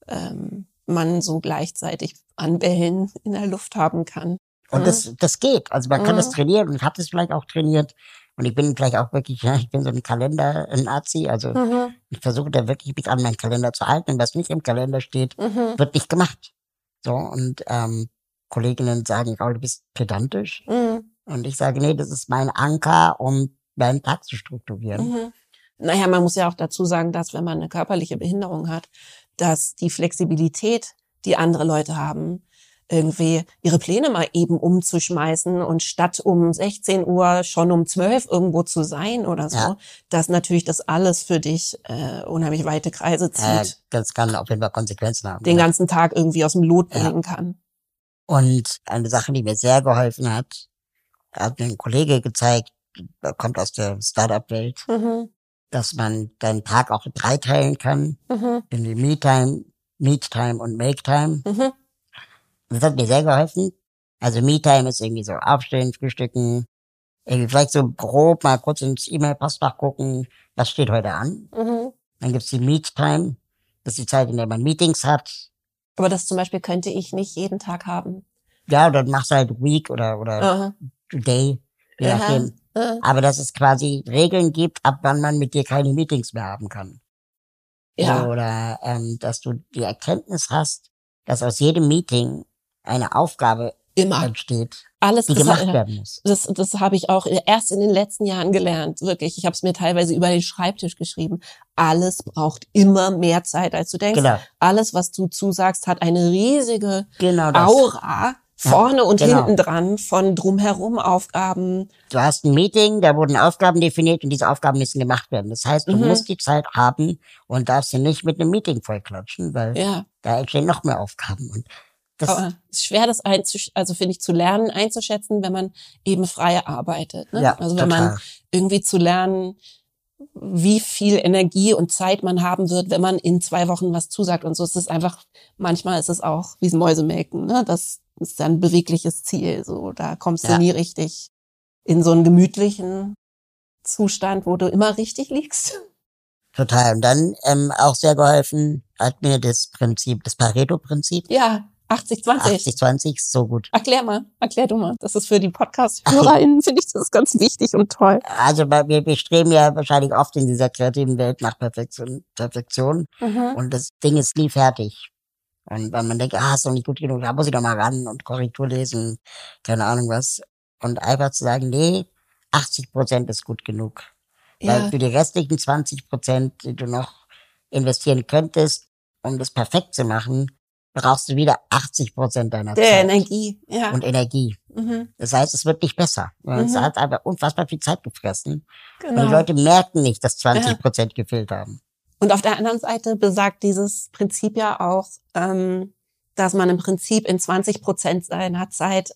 ähm, man so gleichzeitig an Wellen in der Luft haben kann. Und Mhm. das, das geht. Also man kann das Mhm. trainieren und habe das vielleicht auch trainiert. Und ich bin vielleicht auch wirklich, ja, ich bin so ein Kalender-Nazi. Also Mhm. ich versuche da wirklich mich an meinen Kalender zu halten. Und was nicht im Kalender steht, Mhm. wird nicht gemacht. So, und ähm, Kolleginnen sagen, Raul, du bist pedantisch. Mhm. Und ich sage, nee, das ist mein Anker, um meinen Tag zu strukturieren. Mhm. Naja, man muss ja auch dazu sagen, dass wenn man eine körperliche Behinderung hat, dass die Flexibilität, die andere Leute haben, irgendwie ihre Pläne mal eben umzuschmeißen und statt um 16 Uhr schon um 12 irgendwo zu sein oder so, Ja. dass natürlich das alles für dich äh, unheimlich weite Kreise Äh, zieht, das kann auf jeden Fall Konsequenzen haben. den ja. ganzen Tag irgendwie aus dem Lot Ja. bringen kann. Und eine Sache, die mir sehr geholfen hat, hat mir ein Kollege gezeigt, der kommt aus der Startup-Welt, Mhm. dass man deinen Tag auch in drei teilen kann, Mhm. in die Me-Time, Meet-Time und Make-Time. Mhm. Das hat mir sehr geholfen. Also Me-Time ist irgendwie so aufstehen, frühstücken, irgendwie vielleicht so grob mal kurz ins E-Mail-Postfach gucken, was steht heute an. Mhm. Dann gibt's die Meet-Time, das ist die Zeit, in der man Meetings hat. Aber das zum Beispiel könnte ich nicht jeden Tag haben. Ja, dann machst du halt Week oder, oder Aha. Day, je Aha. nachdem. Äh, Aber dass es quasi Regeln gibt, ab wann man mit dir keine Meetings mehr haben kann. Ja. Oder ähm, dass du die Erkenntnis hast, dass aus jedem Meeting eine Aufgabe Immer. entsteht, Alles die gemacht werden muss. das, das habe ich auch erst in den letzten Jahren gelernt. Wirklich, ich habe es mir teilweise über den Schreibtisch geschrieben. Alles braucht immer mehr Zeit, als du denkst. Genau. Alles, was du zusagst, hat eine riesige Genau. Aura vorne und genau. hinten dran von drumherum Aufgaben. Du hast ein Meeting, da wurden Aufgaben definiert und diese Aufgaben müssen gemacht werden. Das heißt, du Mhm. musst die Zeit haben und darfst sie nicht mit einem Meeting vollklatschen, weil Ja, da entstehen noch mehr Aufgaben. Und das, aber es ist schwer, das einzusch also finde ich zu lernen, einzuschätzen, wenn man eben frei arbeitet. Ne? Ja, also wenn man total. irgendwie zu lernen, wie viel Energie und Zeit man haben wird, wenn man in zwei Wochen was zusagt. Und so ist es einfach, manchmal ist es auch wie Mäusemelken, ne? Das ist dann ein bewegliches Ziel. So, da kommst Ja. du nie richtig in so einen gemütlichen Zustand, wo du immer richtig liegst. total. Und dann ähm, auch sehr geholfen hat mir das Prinzip, das Pareto-Prinzip. Ja, 80, 20. 80-20 ist so gut. Erklär mal, erklär du mal. Das ist für die Podcast-HörerInnen, finde ich das ganz wichtig und toll. Also wir, wir streben ja wahrscheinlich oft in dieser kreativen Welt nach Perfektion. Perfektion. Mhm. Und das Ding ist nie fertig. Und wenn man denkt, ah, ist doch nicht gut genug, da muss ich doch mal ran und Korrektur lesen, keine Ahnung was. Und einfach zu sagen, nee, 80 Prozent ist gut genug. Weil Ja, für die restlichen 20 Prozent, die du noch investieren könntest, um das perfekt zu machen, brauchst du wieder 80 Prozent deiner der Zeit Energie. Ja. und Energie. mhm. Das heißt, es wird nicht besser. Es Mhm. hat einfach unfassbar viel Zeit gefressen. Und Genau. die Leute merken nicht, dass 20 Prozent gefehlt haben. Und auf der anderen Seite besagt dieses Prinzip ja auch, ähm, dass man im Prinzip in 20 Prozent seiner Zeit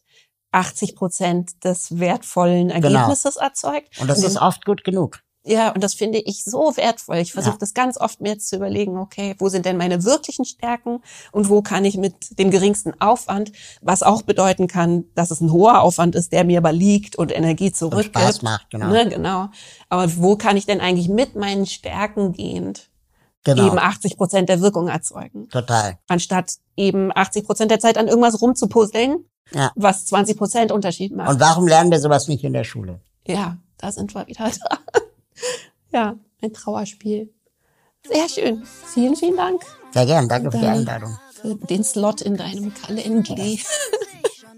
80 Prozent des wertvollen Genau. Ergebnisses erzeugt. Und das Und ist oft gut genug. Ja, und das finde ich so wertvoll. Ich versuche Ja. das ganz oft mir jetzt zu überlegen, okay, wo sind denn meine wirklichen Stärken und wo kann ich mit dem geringsten Aufwand, was auch bedeuten kann, dass es ein hoher Aufwand ist, der mir aber liegt und Energie Und zurückgibt. Spaß macht, genau. Ne, genau. Aber wo kann ich denn eigentlich mit meinen Stärken gehend Genau. eben 80 Prozent der Wirkung erzeugen? Total. Anstatt eben 80 Prozent der Zeit an irgendwas rumzupuzzeln, Ja. was 20 Prozent Unterschied macht. Und warum lernen wir sowas nicht in der Schule? Ja, da sind wir wieder da. ja, ein Trauerspiel. Sehr schön. Vielen, vielen Dank Sehr gern, danke für die Dann- Einladung. für den Slot in deinem Kalender.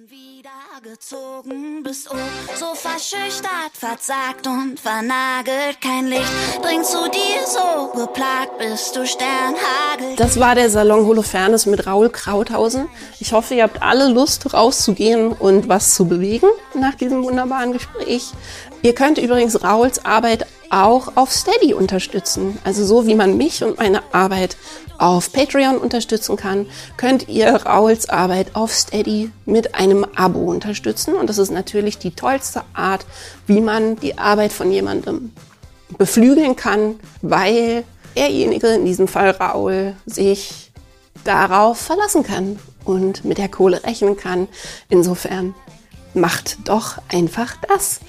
wieder gezogen bist. Oh, so verschüchtert, verzagt und vernagelt. Kein Licht dringt zu dir, so geplagt bist du Sternhagel. Das war der Salon Holofernes mit Raul Krauthausen. Ich hoffe, ihr habt alle Lust, rauszugehen und was zu bewegen nach diesem wunderbaren Gespräch. Ihr könnt übrigens Rauls Arbeit auch auf Steady unterstützen. Also so wie man mich und meine Arbeit auf Patreon unterstützen kann, könnt ihr Rauls Arbeit auf Steady mit einem Abo unterstützen. Und das ist natürlich die tollste Art, wie man die Arbeit von jemandem beflügeln kann, weil derjenige, in diesem Fall Raul, sich darauf verlassen kann und mit der Kohle rechnen kann. Insofern macht doch einfach das.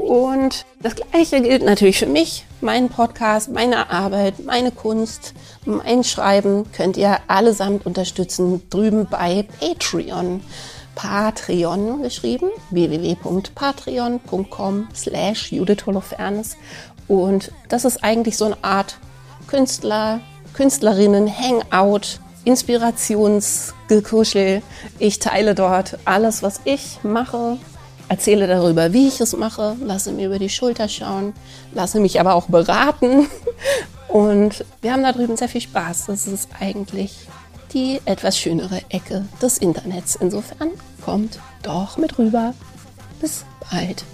Und das Gleiche gilt natürlich für mich. Meinen Podcast, meine Arbeit, meine Kunst, mein Schreiben könnt ihr allesamt unterstützen drüben bei Patreon. Patreon geschrieben, www.patreon.com slash Judith Holofernes. Und das ist eigentlich so eine Art Künstler, Künstlerinnen, Hangout, Inspirationsgekuschel. Ich teile dort alles, was ich mache, erzähle darüber, wie ich es mache, lasse mir über die Schulter schauen, lasse mich aber auch beraten. Und wir haben da drüben sehr viel Spaß. Das ist eigentlich die etwas schönere Ecke des Internets. Insofern kommt doch mit rüber. Bis bald.